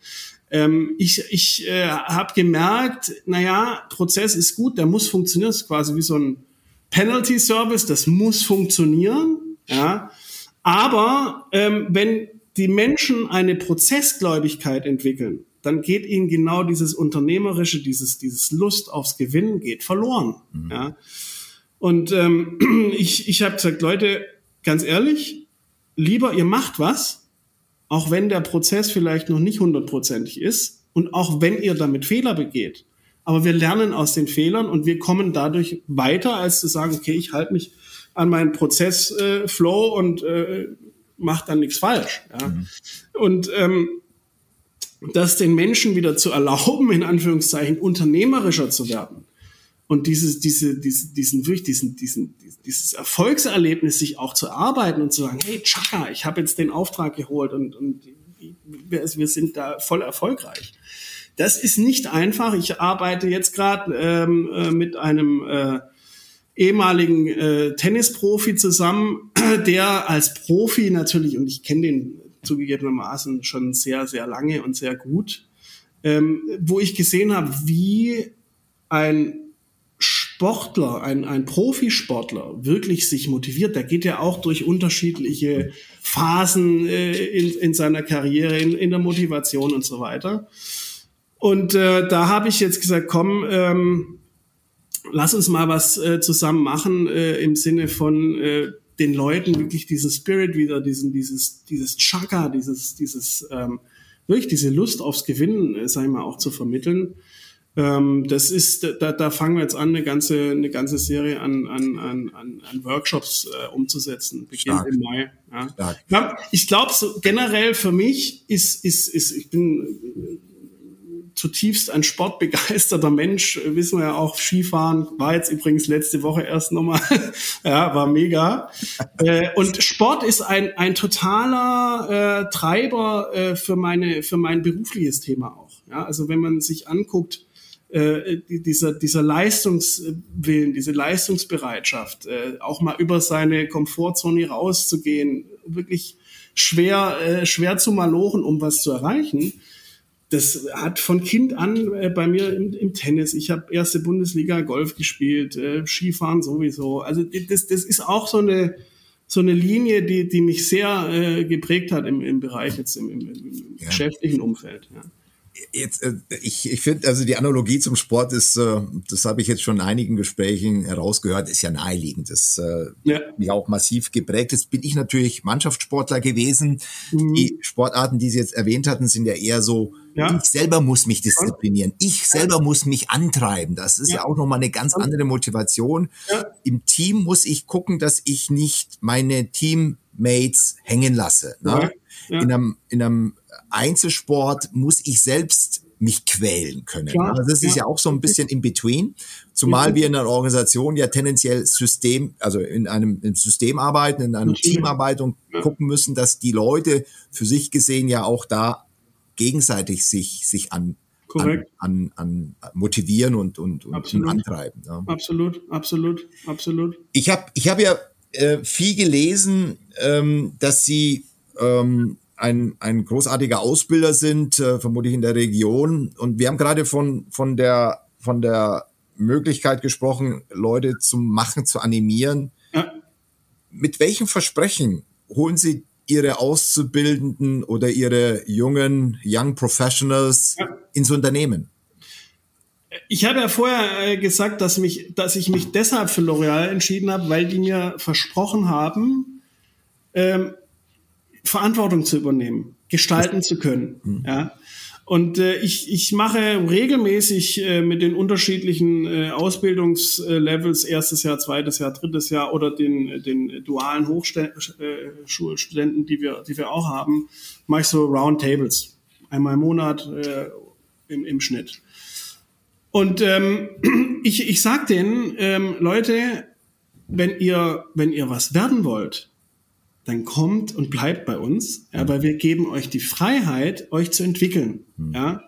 ähm, ich, ich äh, habe gemerkt, naja, Prozess ist gut, der muss funktionieren, das ist quasi wie so ein Penalty Service, das muss funktionieren, ja. Aber ähm, wenn die Menschen eine Prozessgläubigkeit entwickeln, dann geht ihnen genau dieses Unternehmerische, dieses, dieses Lust aufs Gewinnen geht verloren. Mhm. Ja. Und ähm, ich, ich habe gesagt, Leute, ganz ehrlich, lieber ihr macht was, auch wenn der Prozess vielleicht noch nicht hundertprozentig ist und auch wenn ihr damit Fehler begeht. Aber wir lernen aus den Fehlern und wir kommen dadurch weiter, als zu sagen, okay, ich halte mich an meinen Prozessflow äh, und äh, mache dann nichts falsch. Ja. Mhm. Und ähm, das den Menschen wieder zu erlauben, in Anführungszeichen, unternehmerischer zu werden. Und dieses, diese, diese, diesen, wirklich diesen, diesen, dieses Erfolgserlebnis sich auch zu arbeiten und zu sagen, hey, Chaka, ich habe jetzt den Auftrag geholt und, und wir, wir sind da voll erfolgreich. Das ist nicht einfach. Ich arbeite jetzt gerade ähm, äh, mit einem äh, ehemaligen äh, Tennisprofi zusammen, der als Profi natürlich, und ich kenne den zugegebenermaßen schon sehr, sehr lange und sehr gut, ähm, wo ich gesehen habe, wie ein Sportler, ein, ein Profisportler wirklich sich motiviert. Der geht ja auch durch unterschiedliche Phasen äh, in, in seiner Karriere, in, in der Motivation und so weiter. Und äh, da habe ich jetzt gesagt, komm, ähm, lass uns mal was äh, zusammen machen äh, im Sinne von äh, den Leuten wirklich diesen Spirit wieder, diesen, dieses, dieses Chaka, dieses, dieses, ähm, wirklich diese Lust aufs Gewinnen, äh, sag ich mal, auch zu vermitteln. Ähm, das ist, da, da fangen wir jetzt an, eine ganze, eine ganze Serie an, an, an, an Workshops äh, umzusetzen, beginnt im Mai. Ja. ja ich glaube, so generell für mich ist, ist, ist, ich bin zutiefst ein sportbegeisterter Mensch, wissen wir ja auch, Skifahren war jetzt übrigens letzte Woche erst nochmal, ja, war mega. Äh, und Sport ist ein, ein totaler äh, Treiber äh, für meine, für mein berufliches Thema auch. Ja, also wenn man sich anguckt, äh, dieser, dieser Leistungswillen, diese Leistungsbereitschaft, äh, auch mal über seine Komfortzone rauszugehen, wirklich schwer, äh, schwer zu malochen, um was zu erreichen das hat von Kind an äh, bei mir im, im Tennis. Ich habe erste Bundesliga Golf gespielt, äh, Skifahren sowieso. Also das, das ist auch so eine so eine Linie, die die mich sehr äh, geprägt hat im, im Bereich jetzt im, im, im ja. geschäftlichen Umfeld. Ja. Jetzt, äh, ich ich finde, also die Analogie zum Sport ist, äh, das habe ich jetzt schon in einigen Gesprächen herausgehört, ist ja naheliegend. Das äh, ja. mich auch massiv geprägt. Jetzt bin ich natürlich Mannschaftssportler gewesen. Mhm. Die Sportarten, die Sie jetzt erwähnt hatten, sind ja eher so, ja. ich selber muss mich disziplinieren. Ich selber muss mich antreiben. Das ist ja, ja auch nochmal eine ganz andere Motivation. Im Team muss ich gucken, dass ich nicht meine Teammates hängen lasse. Ne? In, einem, in einem Einzelsport muss ich selbst mich quälen können. Klar, also das ist ja. ja auch so ein bisschen in between, zumal wir in einer Organisation ja tendenziell System, also in einem im System arbeiten, in einem Team arbeiten und ja. gucken müssen, dass die Leute für sich gesehen ja auch da gegenseitig sich sich an An, an, an motivieren und, und, und absolut. antreiben. Ja. Absolut, absolut, absolut. Ich habe ich hab ja äh, viel gelesen, ähm, dass Sie ähm, ein, ein großartiger Ausbilder sind, äh, vermutlich in der Region. Und wir haben gerade von, von, der, von der Möglichkeit gesprochen, Leute zum Machen, zu animieren. Ja. Mit welchem Versprechen holen Sie Ihre Auszubildenden oder Ihre jungen Young Professionals ja. ins Unternehmen? Ich habe ja vorher äh, gesagt, dass, mich, dass ich mich deshalb für L'Oreal entschieden habe, weil die mir versprochen haben, ähm, Verantwortung zu übernehmen, gestalten zu können. Mhm. Ja. Und äh, ich, ich mache regelmäßig äh, mit den unterschiedlichen äh, Ausbildungslevels, erstes Jahr, zweites Jahr, drittes Jahr oder den, den dualen Hochschulstudenten, die wir, die wir auch haben, mache ich so Roundtables. Einmal im Monat äh, im, im Schnitt. Und ähm, ich, ich sag denen, ähm, Leute, wenn ihr, wenn ihr was werden wollt, dann kommt und bleibt bei uns, ja, weil wir geben euch die Freiheit, euch zu entwickeln. Mhm. Ja.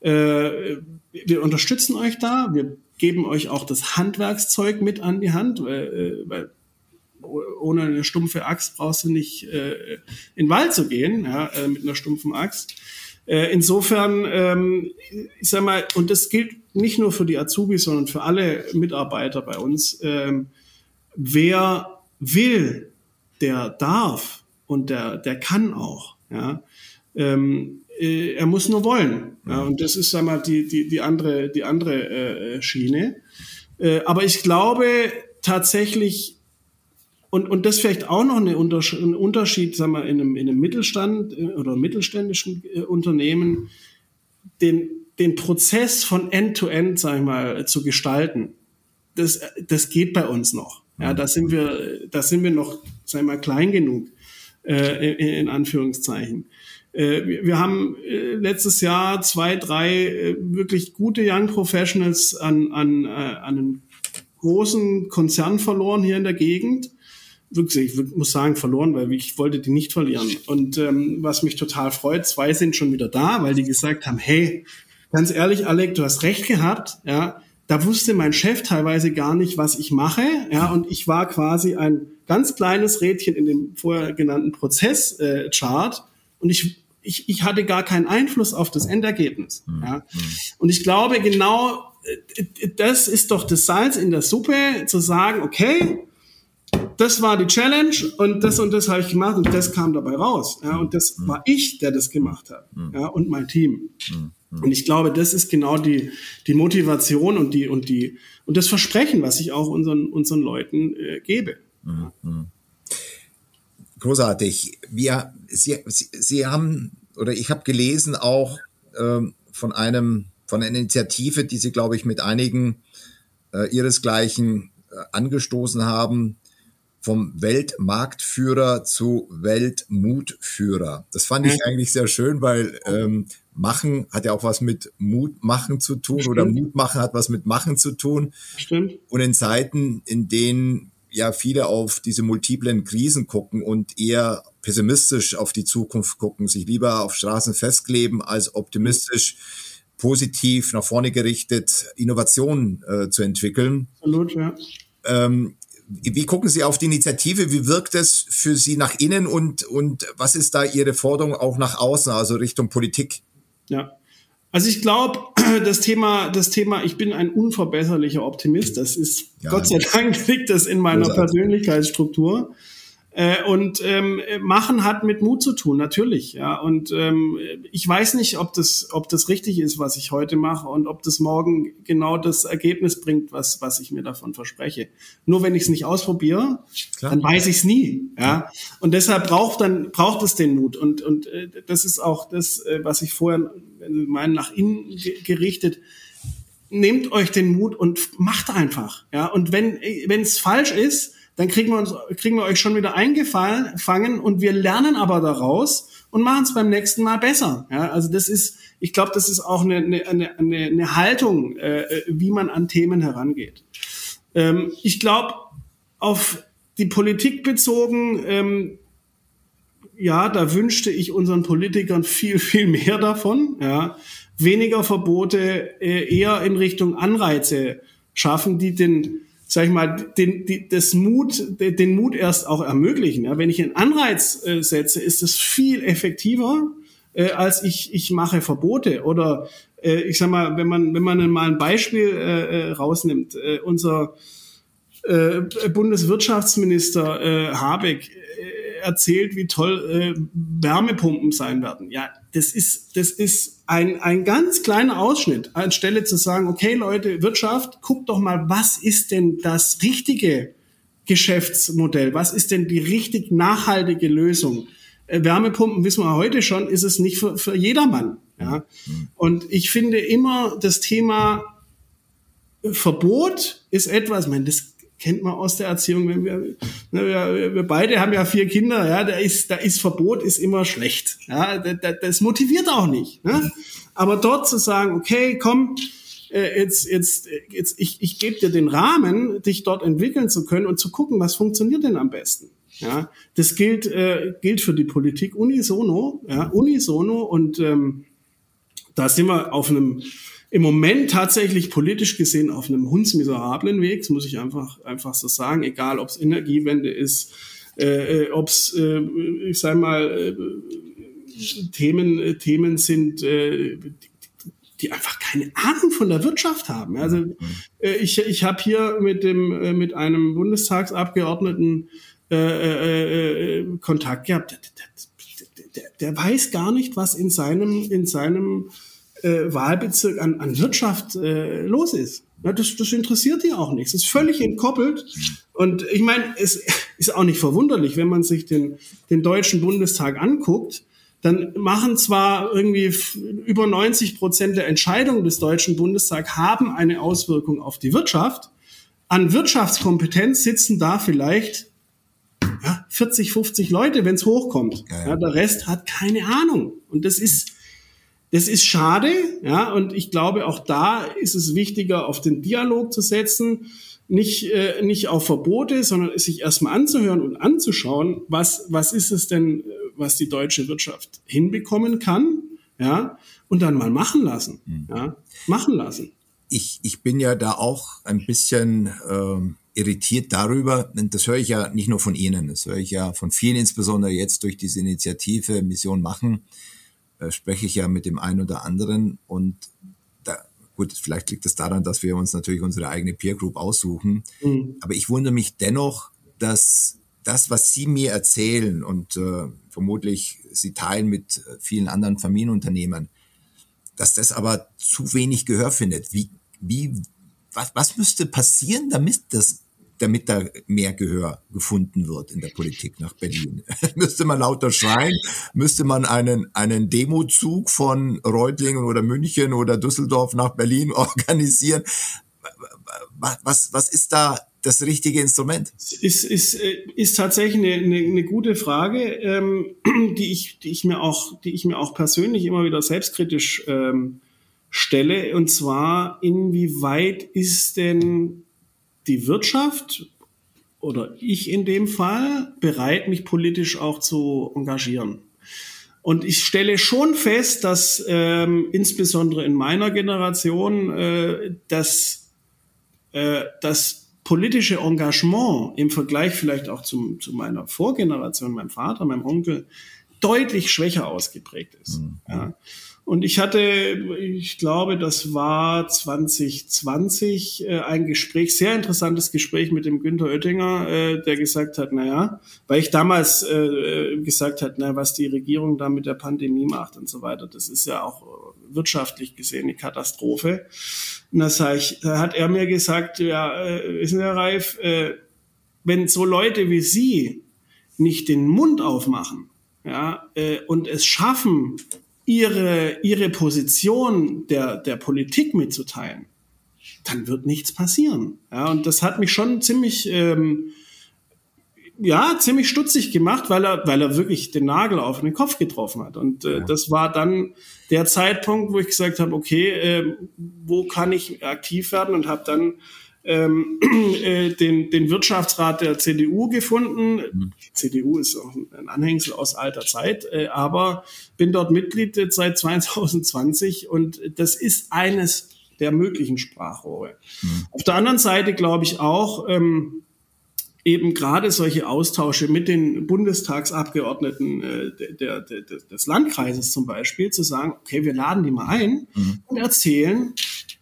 Äh, wir unterstützen euch da, wir geben euch auch das Handwerkszeug mit an die Hand, weil, äh, weil ohne eine stumpfe Axt brauchst du nicht äh, in den Wald zu gehen, ja, äh, mit einer stumpfen Axt. Äh, insofern, ähm, ich sag mal, und das gilt nicht nur für die Azubis, sondern für alle Mitarbeiter bei uns. Ähm, wer will, der darf und der, der kann auch. Ja. Ähm, äh, er muss nur wollen. Ja, und das ist sag mal, die, die, die andere, die andere äh, Schiene. Äh, aber ich glaube tatsächlich, und, und das vielleicht auch noch eine Unterschied, ein Unterschied sag mal, in, einem, in einem Mittelstand äh, oder mittelständischen äh, Unternehmen, den, den Prozess von End-to-End, -End, sag ich mal, zu gestalten. Das, das geht bei uns noch. Ja, da sind wir, da sind wir noch, sagen wir mal, klein genug, äh, in, in Anführungszeichen. Äh, wir, wir haben letztes Jahr zwei, drei wirklich gute Young Professionals an, an, an einen großen Konzern verloren hier in der Gegend. Wirklich, ich muss sagen, verloren, weil ich wollte die nicht verlieren. Und ähm, was mich total freut, zwei sind schon wieder da, weil die gesagt haben, hey, ganz ehrlich, Alec, du hast recht gehabt, ja, da wusste mein Chef teilweise gar nicht, was ich mache. Ja, und ich war quasi ein ganz kleines Rädchen in dem vorher genannten Prozesschart. Äh, und ich, ich, ich hatte gar keinen Einfluss auf das Endergebnis. Mhm. Ja. Und ich glaube, genau äh, das ist doch das Salz in der Suppe, zu sagen, okay, das war die Challenge und das und das habe ich gemacht und das kam dabei raus. Ja, und das mhm. war ich, der das gemacht hat. Mhm. Ja, und mein Team. Mhm. Und ich glaube, das ist genau die, die Motivation und die, und die, und das Versprechen, was ich auch unseren, unseren Leuten äh, gebe. Großartig. Wir, Sie, Sie, Sie haben, oder ich habe gelesen auch ähm, von einem, von einer Initiative, die Sie, glaube ich, mit einigen äh, Ihresgleichen äh, angestoßen haben, vom Weltmarktführer zu Weltmutführer. Das fand ich eigentlich sehr schön, weil ähm, Machen hat ja auch was mit Mut machen zu tun Stimmt. oder Mut machen hat was mit Machen zu tun. Stimmt. Und in Zeiten, in denen ja viele auf diese multiplen Krisen gucken und eher pessimistisch auf die Zukunft gucken, sich lieber auf Straßen festkleben, als optimistisch positiv nach vorne gerichtet Innovationen äh, zu entwickeln. Absolut, ja. Ähm, wie gucken Sie auf die Initiative? Wie wirkt es für Sie nach innen und, und was ist da Ihre Forderung auch nach außen, also Richtung Politik? Ja. Also ich glaube, das Thema, das Thema, ich bin ein unverbesserlicher Optimist. Das ist, ja, Gott sei Dank liegt das in meiner Persönlichkeitsstruktur. Äh, und ähm, machen hat mit Mut zu tun, natürlich. Ja. Und ähm, ich weiß nicht, ob das, ob das richtig ist, was ich heute mache und ob das morgen genau das Ergebnis bringt, was, was ich mir davon verspreche. Nur wenn ich es nicht ausprobiere, Klar. dann weiß ich es nie. Ja. Und deshalb braucht dann braucht es den Mut. Und, und äh, das ist auch das, äh, was ich vorher meinen nach innen gerichtet nehmt euch den Mut und macht einfach. Ja, und wenn wenn es falsch ist, dann kriegen wir, uns, kriegen wir euch schon wieder eingefangen und wir lernen aber daraus und machen es beim nächsten Mal besser. Ja, also das ist, ich glaube, das ist auch eine, eine, eine, eine Haltung, äh, wie man an Themen herangeht. Ähm, ich glaube, auf die Politik bezogen, ähm, ja, da wünschte ich unseren Politikern viel, viel mehr davon. Ja, weniger Verbote, äh, eher in Richtung Anreize schaffen, die den sag ich mal, den, die, das Mut, den Mut erst auch ermöglichen. Ja, wenn ich einen Anreiz äh, setze, ist es viel effektiver, äh, als ich, ich mache Verbote. Oder äh, ich sag mal, wenn man, wenn man mal ein Beispiel äh, äh rausnimmt, äh, unser äh, Bundeswirtschaftsminister äh, Habeck erzählt, wie toll äh, Wärmepumpen sein werden. Ja, das ist, das ist ein, ein ganz kleiner Ausschnitt, anstelle zu sagen, okay Leute, Wirtschaft, guckt doch mal, was ist denn das richtige Geschäftsmodell? Was ist denn die richtig nachhaltige Lösung? Äh, Wärmepumpen, wissen wir heute schon, ist es nicht für, für jedermann. Ja? Und ich finde immer, das Thema Verbot ist etwas, ich meine, das kennt man aus der Erziehung. Wenn wir, ne, wir, wir beide haben ja vier Kinder, ja, da ist, da ist Verbot ist immer schlecht. Ja, das, das motiviert auch nicht. Ne? Aber dort zu sagen, okay, komm, äh, jetzt, jetzt, jetzt, ich, ich gebe dir den Rahmen, dich dort entwickeln zu können und zu gucken, was funktioniert denn am besten. Ja, das gilt, äh, gilt für die Politik unisono, ja, unisono und ähm, da sind wir auf einem im Moment tatsächlich politisch gesehen auf einem hundsmiserablen Weg, das muss ich einfach, einfach so sagen, egal ob es Energiewende ist, äh, äh ob es, äh, ich sag mal, äh, Themen, äh, Themen sind, äh, die, einfach keine Ahnung von der Wirtschaft haben. Also äh, ich, ich habe hier mit dem äh, mit einem Bundestagsabgeordneten äh, äh, äh, Kontakt gehabt. Der, der, der, weiß gar nicht, was in seinem in seinem äh, Wahlbezirk an, an Wirtschaft äh, los ist. Ja, das, das interessiert die auch nicht. Es ist völlig entkoppelt. Und ich meine, es ist auch nicht verwunderlich, wenn man sich den, den Deutschen Bundestag anguckt, dann machen zwar irgendwie über 90 Prozent der Entscheidungen des Deutschen Bundestags haben eine Auswirkung auf die Wirtschaft. An Wirtschaftskompetenz sitzen da vielleicht ja, 40, 50 Leute, wenn es hochkommt. Ja, der Rest hat keine Ahnung. Und das ist, das ist schade, ja, und ich glaube, auch da ist es wichtiger, auf den Dialog zu setzen, nicht, äh, nicht auf Verbote, sondern sich erstmal anzuhören und anzuschauen, was, was ist es denn, was die deutsche Wirtschaft hinbekommen kann, ja, und dann mal machen lassen, mhm. ja, machen lassen. Ich, ich bin ja da auch ein bisschen ähm, irritiert darüber, das höre ich ja nicht nur von Ihnen, das höre ich ja von vielen, insbesondere jetzt durch diese Initiative Mission Machen, äh, spreche ich ja mit dem einen oder anderen und da, gut, vielleicht liegt es daran, dass wir uns natürlich unsere eigene Peer Group aussuchen. Mhm. Aber ich wundere mich dennoch, dass das, was Sie mir erzählen und äh, vermutlich Sie teilen mit äh, vielen anderen Familienunternehmen, dass das aber zu wenig Gehör findet. Wie, wie, was, was müsste passieren, damit das damit da mehr Gehör gefunden wird in der Politik nach Berlin. müsste man lauter schreien, müsste man einen, einen Demozug von Reutlingen oder München oder Düsseldorf nach Berlin organisieren. Was, was ist da das richtige Instrument? Ist, ist, äh, ist tatsächlich eine, eine, eine gute Frage, ähm, die, ich, die, ich mir auch, die ich mir auch persönlich immer wieder selbstkritisch ähm, stelle. Und zwar, inwieweit ist denn die Wirtschaft oder ich in dem Fall bereit, mich politisch auch zu engagieren. Und ich stelle schon fest, dass ähm, insbesondere in meiner Generation äh, dass, äh, das politische Engagement im Vergleich vielleicht auch zum, zu meiner Vorgeneration, meinem Vater, meinem Onkel, deutlich schwächer ausgeprägt ist. Mhm. Ja. Und ich hatte, ich glaube, das war 2020 äh, ein Gespräch, sehr interessantes Gespräch mit dem Günther Oettinger, äh, der gesagt hat, naja, weil ich damals äh, gesagt hat, naja, was die Regierung da mit der Pandemie macht und so weiter, das ist ja auch wirtschaftlich gesehen eine Katastrophe. Und da, sag ich, da hat er mir gesagt, ja, äh, wissen Sie, Herr Reif, äh, wenn so Leute wie Sie nicht den Mund aufmachen, ja, äh, und es schaffen, ihre, ihre Position der, der Politik mitzuteilen, dann wird nichts passieren. Ja, und das hat mich schon ziemlich, ähm, ja, ziemlich stutzig gemacht, weil er, weil er wirklich den Nagel auf den Kopf getroffen hat. Und äh, ja. das war dann der Zeitpunkt, wo ich gesagt habe, okay, äh, wo kann ich aktiv werden und habe dann ähm, äh, den, den Wirtschaftsrat der CDU gefunden. Mhm. Die CDU ist auch ein Anhängsel aus alter Zeit, äh, aber bin dort Mitglied seit 2020 und das ist eines der möglichen Sprachrohre. Mhm. Auf der anderen Seite glaube ich auch, ähm, eben gerade solche Austausche mit den Bundestagsabgeordneten äh, der, der, der, des Landkreises zum Beispiel, zu sagen, okay, wir laden die mal ein mhm. und erzählen,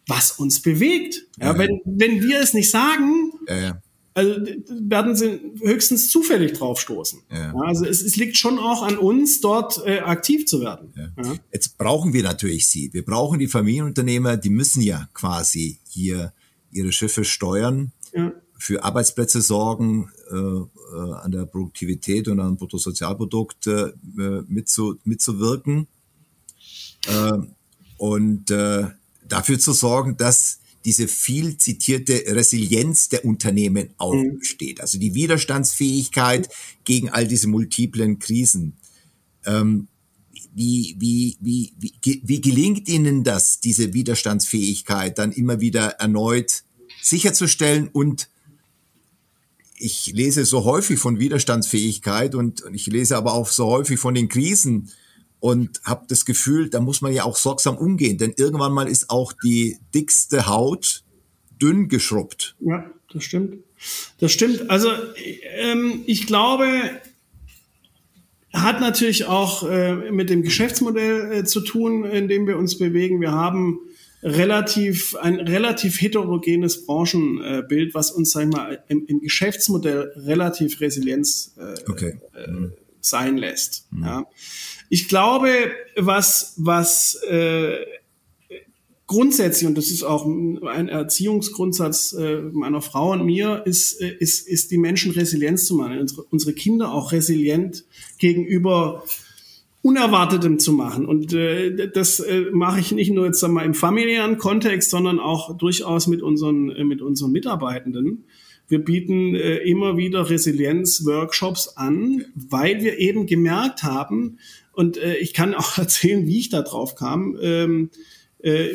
was uns bewegt. Ja, ja, wenn, wenn wir es nicht sagen, ja, also werden sie höchstens zufällig draufstoßen. Ja. also es, es, liegt schon auch an uns, dort äh, aktiv zu werden. Ja. Jetzt brauchen wir natürlich sie. Wir brauchen die Familienunternehmer, die müssen ja quasi hier ihre Schiffe steuern, ja. für Arbeitsplätze sorgen, äh, äh, an der Produktivität und am Bruttosozialprodukt äh, mitzu, mitzuwirken. Äh, und dafür zu sorgen, dass diese viel zitierte Resilienz der Unternehmen auch mhm. besteht. Also die Widerstandsfähigkeit gegen all diese multiplen Krisen. Ähm, wie, wie, wie, wie, wie gelingt Ihnen das, diese Widerstandsfähigkeit dann immer wieder erneut sicherzustellen? Und ich lese so häufig von Widerstandsfähigkeit und ich lese aber auch so häufig von den Krisen und habe das Gefühl, da muss man ja auch sorgsam umgehen, denn irgendwann mal ist auch die dickste Haut dünn geschrubbt. Ja, das stimmt. Das stimmt. Also ähm, ich glaube, hat natürlich auch äh, mit dem Geschäftsmodell äh, zu tun, in dem wir uns bewegen. Wir haben relativ ein relativ heterogenes Branchenbild, was uns sag ich mal im, im Geschäftsmodell relativ Resilienz äh, okay. mhm. sein lässt. Mhm. Ja. Ich glaube, was, was äh, grundsätzlich, und das ist auch ein Erziehungsgrundsatz äh, meiner Frau und mir, ist, äh, ist, ist die Menschen Resilienz zu machen, unsere, unsere Kinder auch resilient gegenüber Unerwartetem zu machen. Und äh, das äh, mache ich nicht nur jetzt sag mal, im familiären Kontext, sondern auch durchaus mit unseren, äh, mit unseren Mitarbeitenden. Wir bieten äh, immer wieder Resilienz-Workshops an, weil wir eben gemerkt haben, und äh, ich kann auch erzählen, wie ich da drauf kam. Ähm, äh,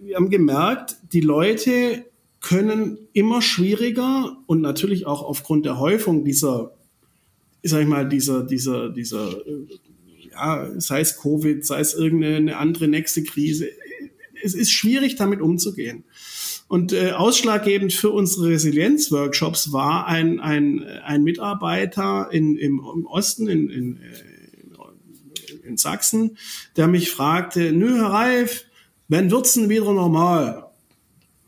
wir haben gemerkt, die Leute können immer schwieriger und natürlich auch aufgrund der Häufung dieser, sag ich mal, dieser, dieser, dieser, äh, ja, sei es Covid, sei es irgendeine andere nächste Krise. Es ist schwierig, damit umzugehen. Und äh, ausschlaggebend für unsere Resilienz-Workshops war ein, ein, ein Mitarbeiter in, im, im Osten, in, in, in Sachsen, der mich fragte, nö, Herr Reif, wann wird's denn wieder normal?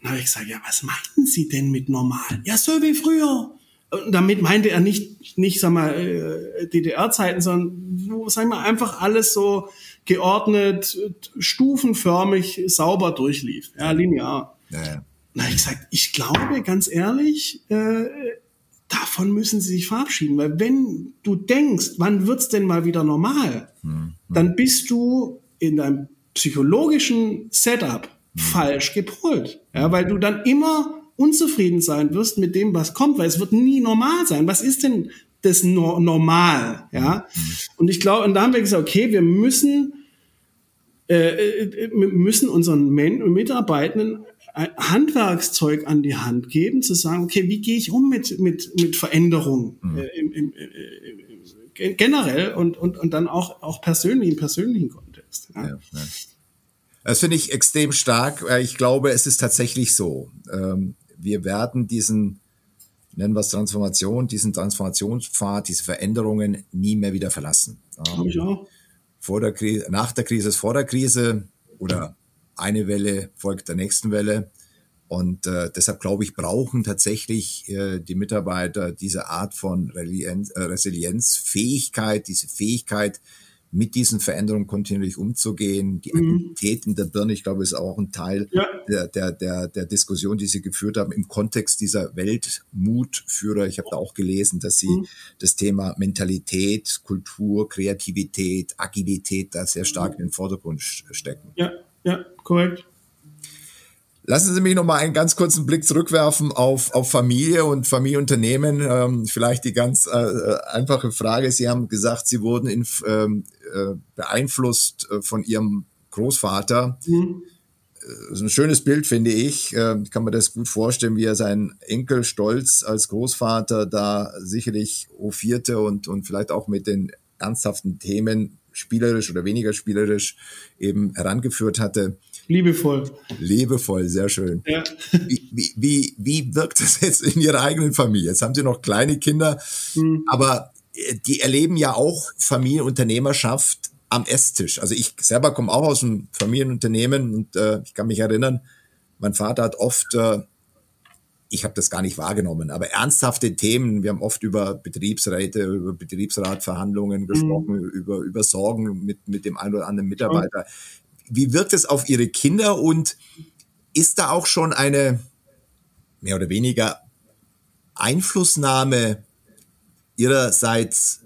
Na, ich sage, ja, was meinen Sie denn mit normal? Ja, so wie früher. Und damit meinte er nicht, nicht sag mal, äh, DDR-Zeiten, sondern wo, sag mal, einfach alles so geordnet, stufenförmig, sauber durchlief. Ja, linear. Ja, ja. Na, ich gesagt, ich glaube, ganz ehrlich, äh, davon müssen sie sich verabschieden. Weil wenn du denkst, wann wird's denn mal wieder normal, mhm. dann bist du in deinem psychologischen Setup mhm. falsch gepolt. Ja, weil du dann immer unzufrieden sein wirst mit dem, was kommt, weil es wird nie normal sein. Was ist denn das no Normal? Ja, mhm. und ich glaube, und da haben wir gesagt, okay, wir müssen, äh, äh wir müssen unseren Mitarbeitenden Handwerkszeug an die Hand geben, zu sagen, okay, wie gehe ich um mit, mit, mit Veränderungen mhm. äh, im, im, äh, generell und, und, und dann auch, auch persönlich, im persönlichen Kontext. Ja. Ja, ja. Das finde ich extrem stark. Ich glaube, es ist tatsächlich so. Ähm, wir werden diesen, nennen wir es Transformation, diesen Transformationspfad, diese Veränderungen nie mehr wieder verlassen. Ähm, ich auch. Vor der Krise, nach der Krise ist vor der Krise oder eine Welle folgt der nächsten Welle. Und äh, deshalb glaube ich, brauchen tatsächlich äh, die Mitarbeiter diese Art von Resilienz, äh, Resilienzfähigkeit, diese Fähigkeit, mit diesen Veränderungen kontinuierlich umzugehen. Die mhm. Agilität in der Birne, ich glaube, ist auch ein Teil ja. der, der, der, der Diskussion, die Sie geführt haben, im Kontext dieser Weltmutführer. Ich habe da auch gelesen, dass Sie mhm. das Thema Mentalität, Kultur, Kreativität, Agilität da sehr stark in den Vordergrund stecken. Ja, ja, korrekt. Lassen Sie mich noch mal einen ganz kurzen Blick zurückwerfen auf, auf Familie und Familienunternehmen. Ähm, vielleicht die ganz äh, äh, einfache Frage. Sie haben gesagt, Sie wurden in, ähm, äh, beeinflusst äh, von Ihrem Großvater. Mhm. Das ist ein schönes Bild, finde ich. Äh, ich kann mir das gut vorstellen, wie er seinen Enkel stolz als Großvater da sicherlich hofierte und, und vielleicht auch mit den ernsthaften Themen spielerisch oder weniger spielerisch eben herangeführt hatte. Liebevoll. Liebevoll, sehr schön. Ja. Wie, wie, wie, wie wirkt das jetzt in Ihrer eigenen Familie? Jetzt haben Sie noch kleine Kinder, mhm. aber äh, die erleben ja auch Familienunternehmerschaft am Esstisch. Also ich selber komme auch aus einem Familienunternehmen und äh, ich kann mich erinnern, mein Vater hat oft, äh, ich habe das gar nicht wahrgenommen, aber ernsthafte Themen. Wir haben oft über Betriebsräte, über Betriebsratverhandlungen mhm. gesprochen, mhm. über, über Sorgen mit, mit dem einen oder anderen Mitarbeiter. Wie wirkt es auf Ihre Kinder und ist da auch schon eine mehr oder weniger Einflussnahme Ihrerseits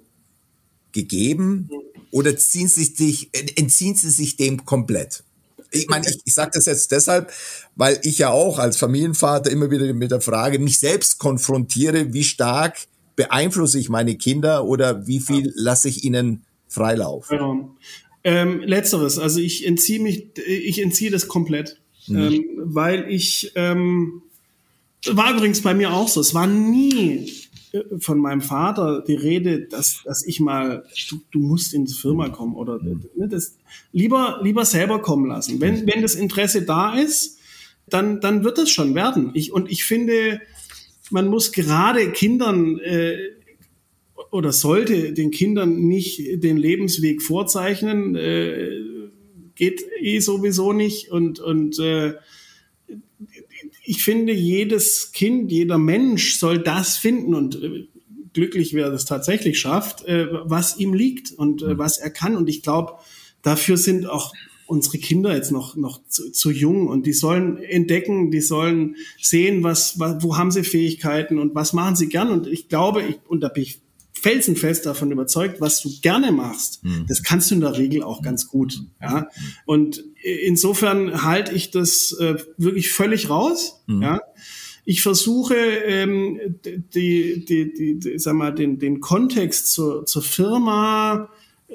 gegeben oder ziehen Sie sich, entziehen Sie sich dem komplett? Ich meine, ich, ich sage das jetzt deshalb, weil ich ja auch als Familienvater immer wieder mit der Frage mich selbst konfrontiere, wie stark beeinflusse ich meine Kinder oder wie viel lasse ich ihnen Freilauf? Genau. Ähm, letzteres, also ich entziehe mich, ich entziehe das komplett, mhm. ähm, weil ich ähm, war übrigens bei mir auch so. Es war nie äh, von meinem Vater die Rede, dass, dass ich mal, du, du musst in die Firma kommen oder mhm. ne, das lieber lieber selber kommen lassen. Wenn wenn das Interesse da ist, dann dann wird es schon werden. Ich und ich finde, man muss gerade Kindern äh, oder sollte den Kindern nicht den Lebensweg vorzeichnen, äh, geht eh sowieso nicht und und äh, ich finde, jedes Kind, jeder Mensch soll das finden und äh, glücklich, wer das tatsächlich schafft, äh, was ihm liegt und äh, was er kann. Und ich glaube, dafür sind auch unsere Kinder jetzt noch, noch zu, zu, jung und die sollen entdecken, die sollen sehen, was, was, wo haben sie Fähigkeiten und was machen sie gern. Und ich glaube, ich, und da bin ich felsenfest davon überzeugt, was du gerne machst, mhm. das kannst du in der Regel auch ganz gut. Ja? Und insofern halte ich das äh, wirklich völlig raus. Mhm. Ja? Ich versuche ähm, die, die, die, die, sag mal, den, den Kontext zur, zur Firma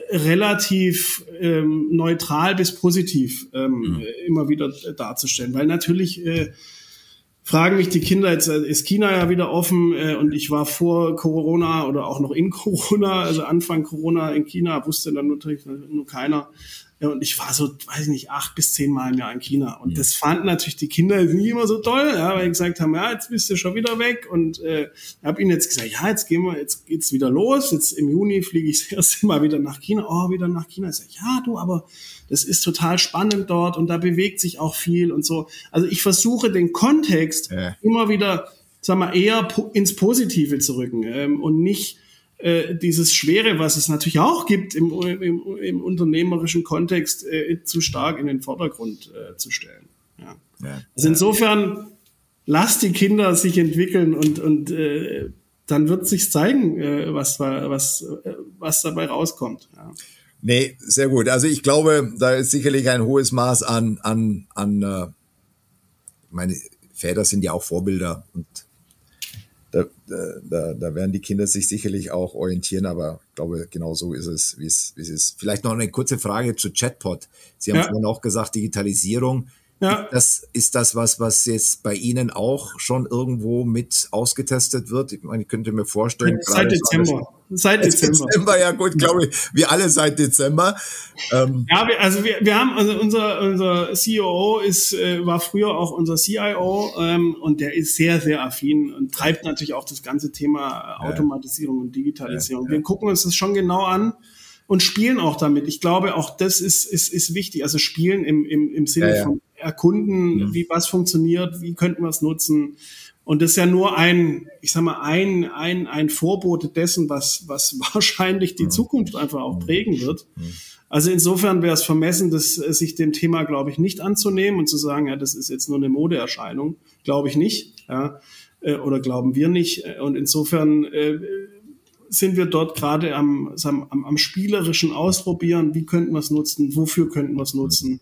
relativ ähm, neutral bis positiv ähm, mhm. immer wieder darzustellen, weil natürlich äh, fragen mich die Kinder, jetzt äh, ist China ja wieder offen äh, und ich war vor Corona oder auch noch in Corona, also Anfang Corona in China, wusste dann natürlich nur keiner. Und ich war so, weiß ich nicht, acht bis zehn Mal im Jahr in China. Und mhm. das fanden natürlich die Kinder nicht immer so toll, ja, weil die gesagt haben, ja, jetzt bist du schon wieder weg. Und äh, habe ihnen jetzt gesagt, ja, jetzt gehen wir, jetzt geht's wieder los. Jetzt im Juni fliege ich das erste Mal wieder nach China. Oh, wieder nach China. Ich sage, ja, du, aber das ist total spannend dort und da bewegt sich auch viel und so. Also ich versuche den Kontext ja. immer wieder, sag mal, eher ins Positive zu rücken ähm, und nicht äh, dieses Schwere, was es natürlich auch gibt im, im, im unternehmerischen Kontext, äh, zu stark in den Vordergrund äh, zu stellen. Ja. ja. Also insofern, lasst die Kinder sich entwickeln und, und äh, dann wird sich zeigen, äh, was, was, äh, was dabei rauskommt. Ja. Nee, sehr gut. Also ich glaube, da ist sicherlich ein hohes Maß an, an, an äh, meine Väter sind ja auch Vorbilder und da, da, da werden die Kinder sich sicherlich auch orientieren, aber ich glaube, genau so ist es, wie es, wie es ist. Vielleicht noch eine kurze Frage zu Chatbot. Sie haben ja. vorhin auch gesagt, Digitalisierung. Ja. Das ist das was, was jetzt bei Ihnen auch schon irgendwo mit ausgetestet wird. Ich meine, ich könnte mir vorstellen. Seit Dezember. Seit Dezember. Dezember. Ja gut, glaube ich, wir alle seit Dezember. Ähm. Ja, wir, also wir, wir haben, also unser, unser CEO ist, äh, war früher auch unser CIO ähm, und der ist sehr, sehr affin und treibt natürlich auch das ganze Thema Automatisierung ja. und Digitalisierung. Ja, ja. Wir gucken uns das schon genau an und spielen auch damit. Ich glaube, auch das ist, ist, ist wichtig. Also spielen im, im, im Sinne ja, ja. von erkunden, mhm. wie was funktioniert, wie könnten wir es nutzen. Und das ist ja nur ein, ich sag mal, ein, ein, ein Vorbote dessen, was, was wahrscheinlich die mhm. Zukunft einfach auch prägen wird. Mhm. Also insofern wäre es vermessen, das, äh, sich dem Thema, glaube ich, nicht anzunehmen und zu sagen, ja, das ist jetzt nur eine Modeerscheinung. Glaube ich nicht. Ja, äh, oder glauben wir nicht. Und insofern äh, sind wir dort gerade am, am, am spielerischen Ausprobieren, wie könnten wir es nutzen, wofür könnten wir es nutzen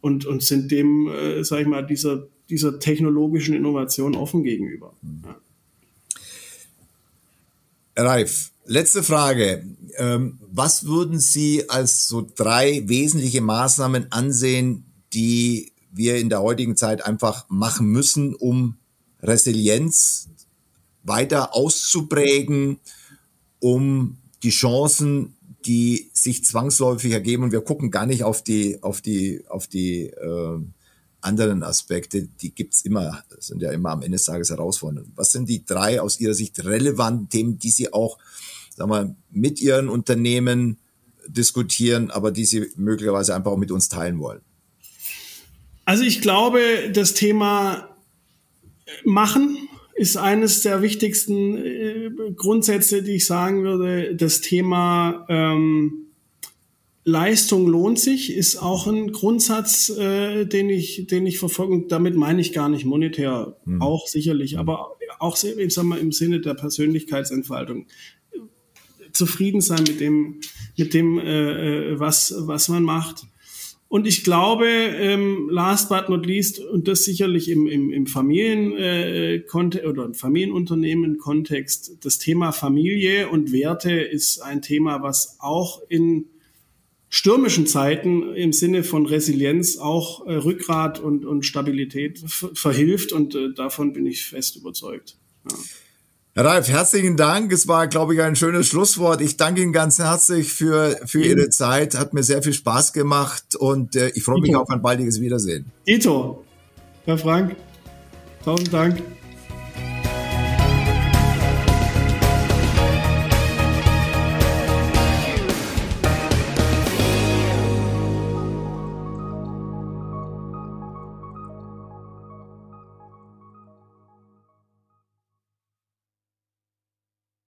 und, und sind dem, äh, sag ich mal, dieser, dieser technologischen Innovation offen gegenüber. Ja. Ralf, letzte Frage. Ähm, was würden Sie als so drei wesentliche Maßnahmen ansehen, die wir in der heutigen Zeit einfach machen müssen, um Resilienz weiter auszuprägen, um die Chancen, die sich zwangsläufig ergeben, und wir gucken gar nicht auf die, auf die, auf die äh, anderen Aspekte, die gibt's immer, sind ja immer am Ende des Tages herausfordernd. Was sind die drei aus Ihrer Sicht relevanten Themen, die Sie auch sagen wir, mit Ihren Unternehmen diskutieren, aber die Sie möglicherweise einfach auch mit uns teilen wollen? Also ich glaube, das Thema Machen ist eines der wichtigsten äh, Grundsätze, die ich sagen würde. Das Thema ähm, Leistung lohnt sich, ist auch ein Grundsatz, äh, den ich, den ich verfolge. Und damit meine ich gar nicht monetär, mhm. auch sicherlich, aber auch ich sag mal, im Sinne der Persönlichkeitsentfaltung. Zufrieden sein mit dem, mit dem, äh, äh was, was man macht. Und ich glaube, ähm, last but not least, und das sicherlich im, im, im Familien äh, oder im Familienunternehmen-Kontext, das Thema Familie und Werte ist ein Thema, was auch in stürmischen Zeiten im Sinne von Resilienz auch äh, Rückgrat und, und Stabilität verhilft. Und äh, davon bin ich fest überzeugt. Ja. Herr Ralf, herzlichen Dank. Es war, glaube ich, ein schönes Schlusswort. Ich danke Ihnen ganz herzlich für, für Ihre Zeit. Hat mir sehr viel Spaß gemacht und äh, ich freue mich auf ein baldiges Wiedersehen. Ito, Herr Frank, tausend Dank.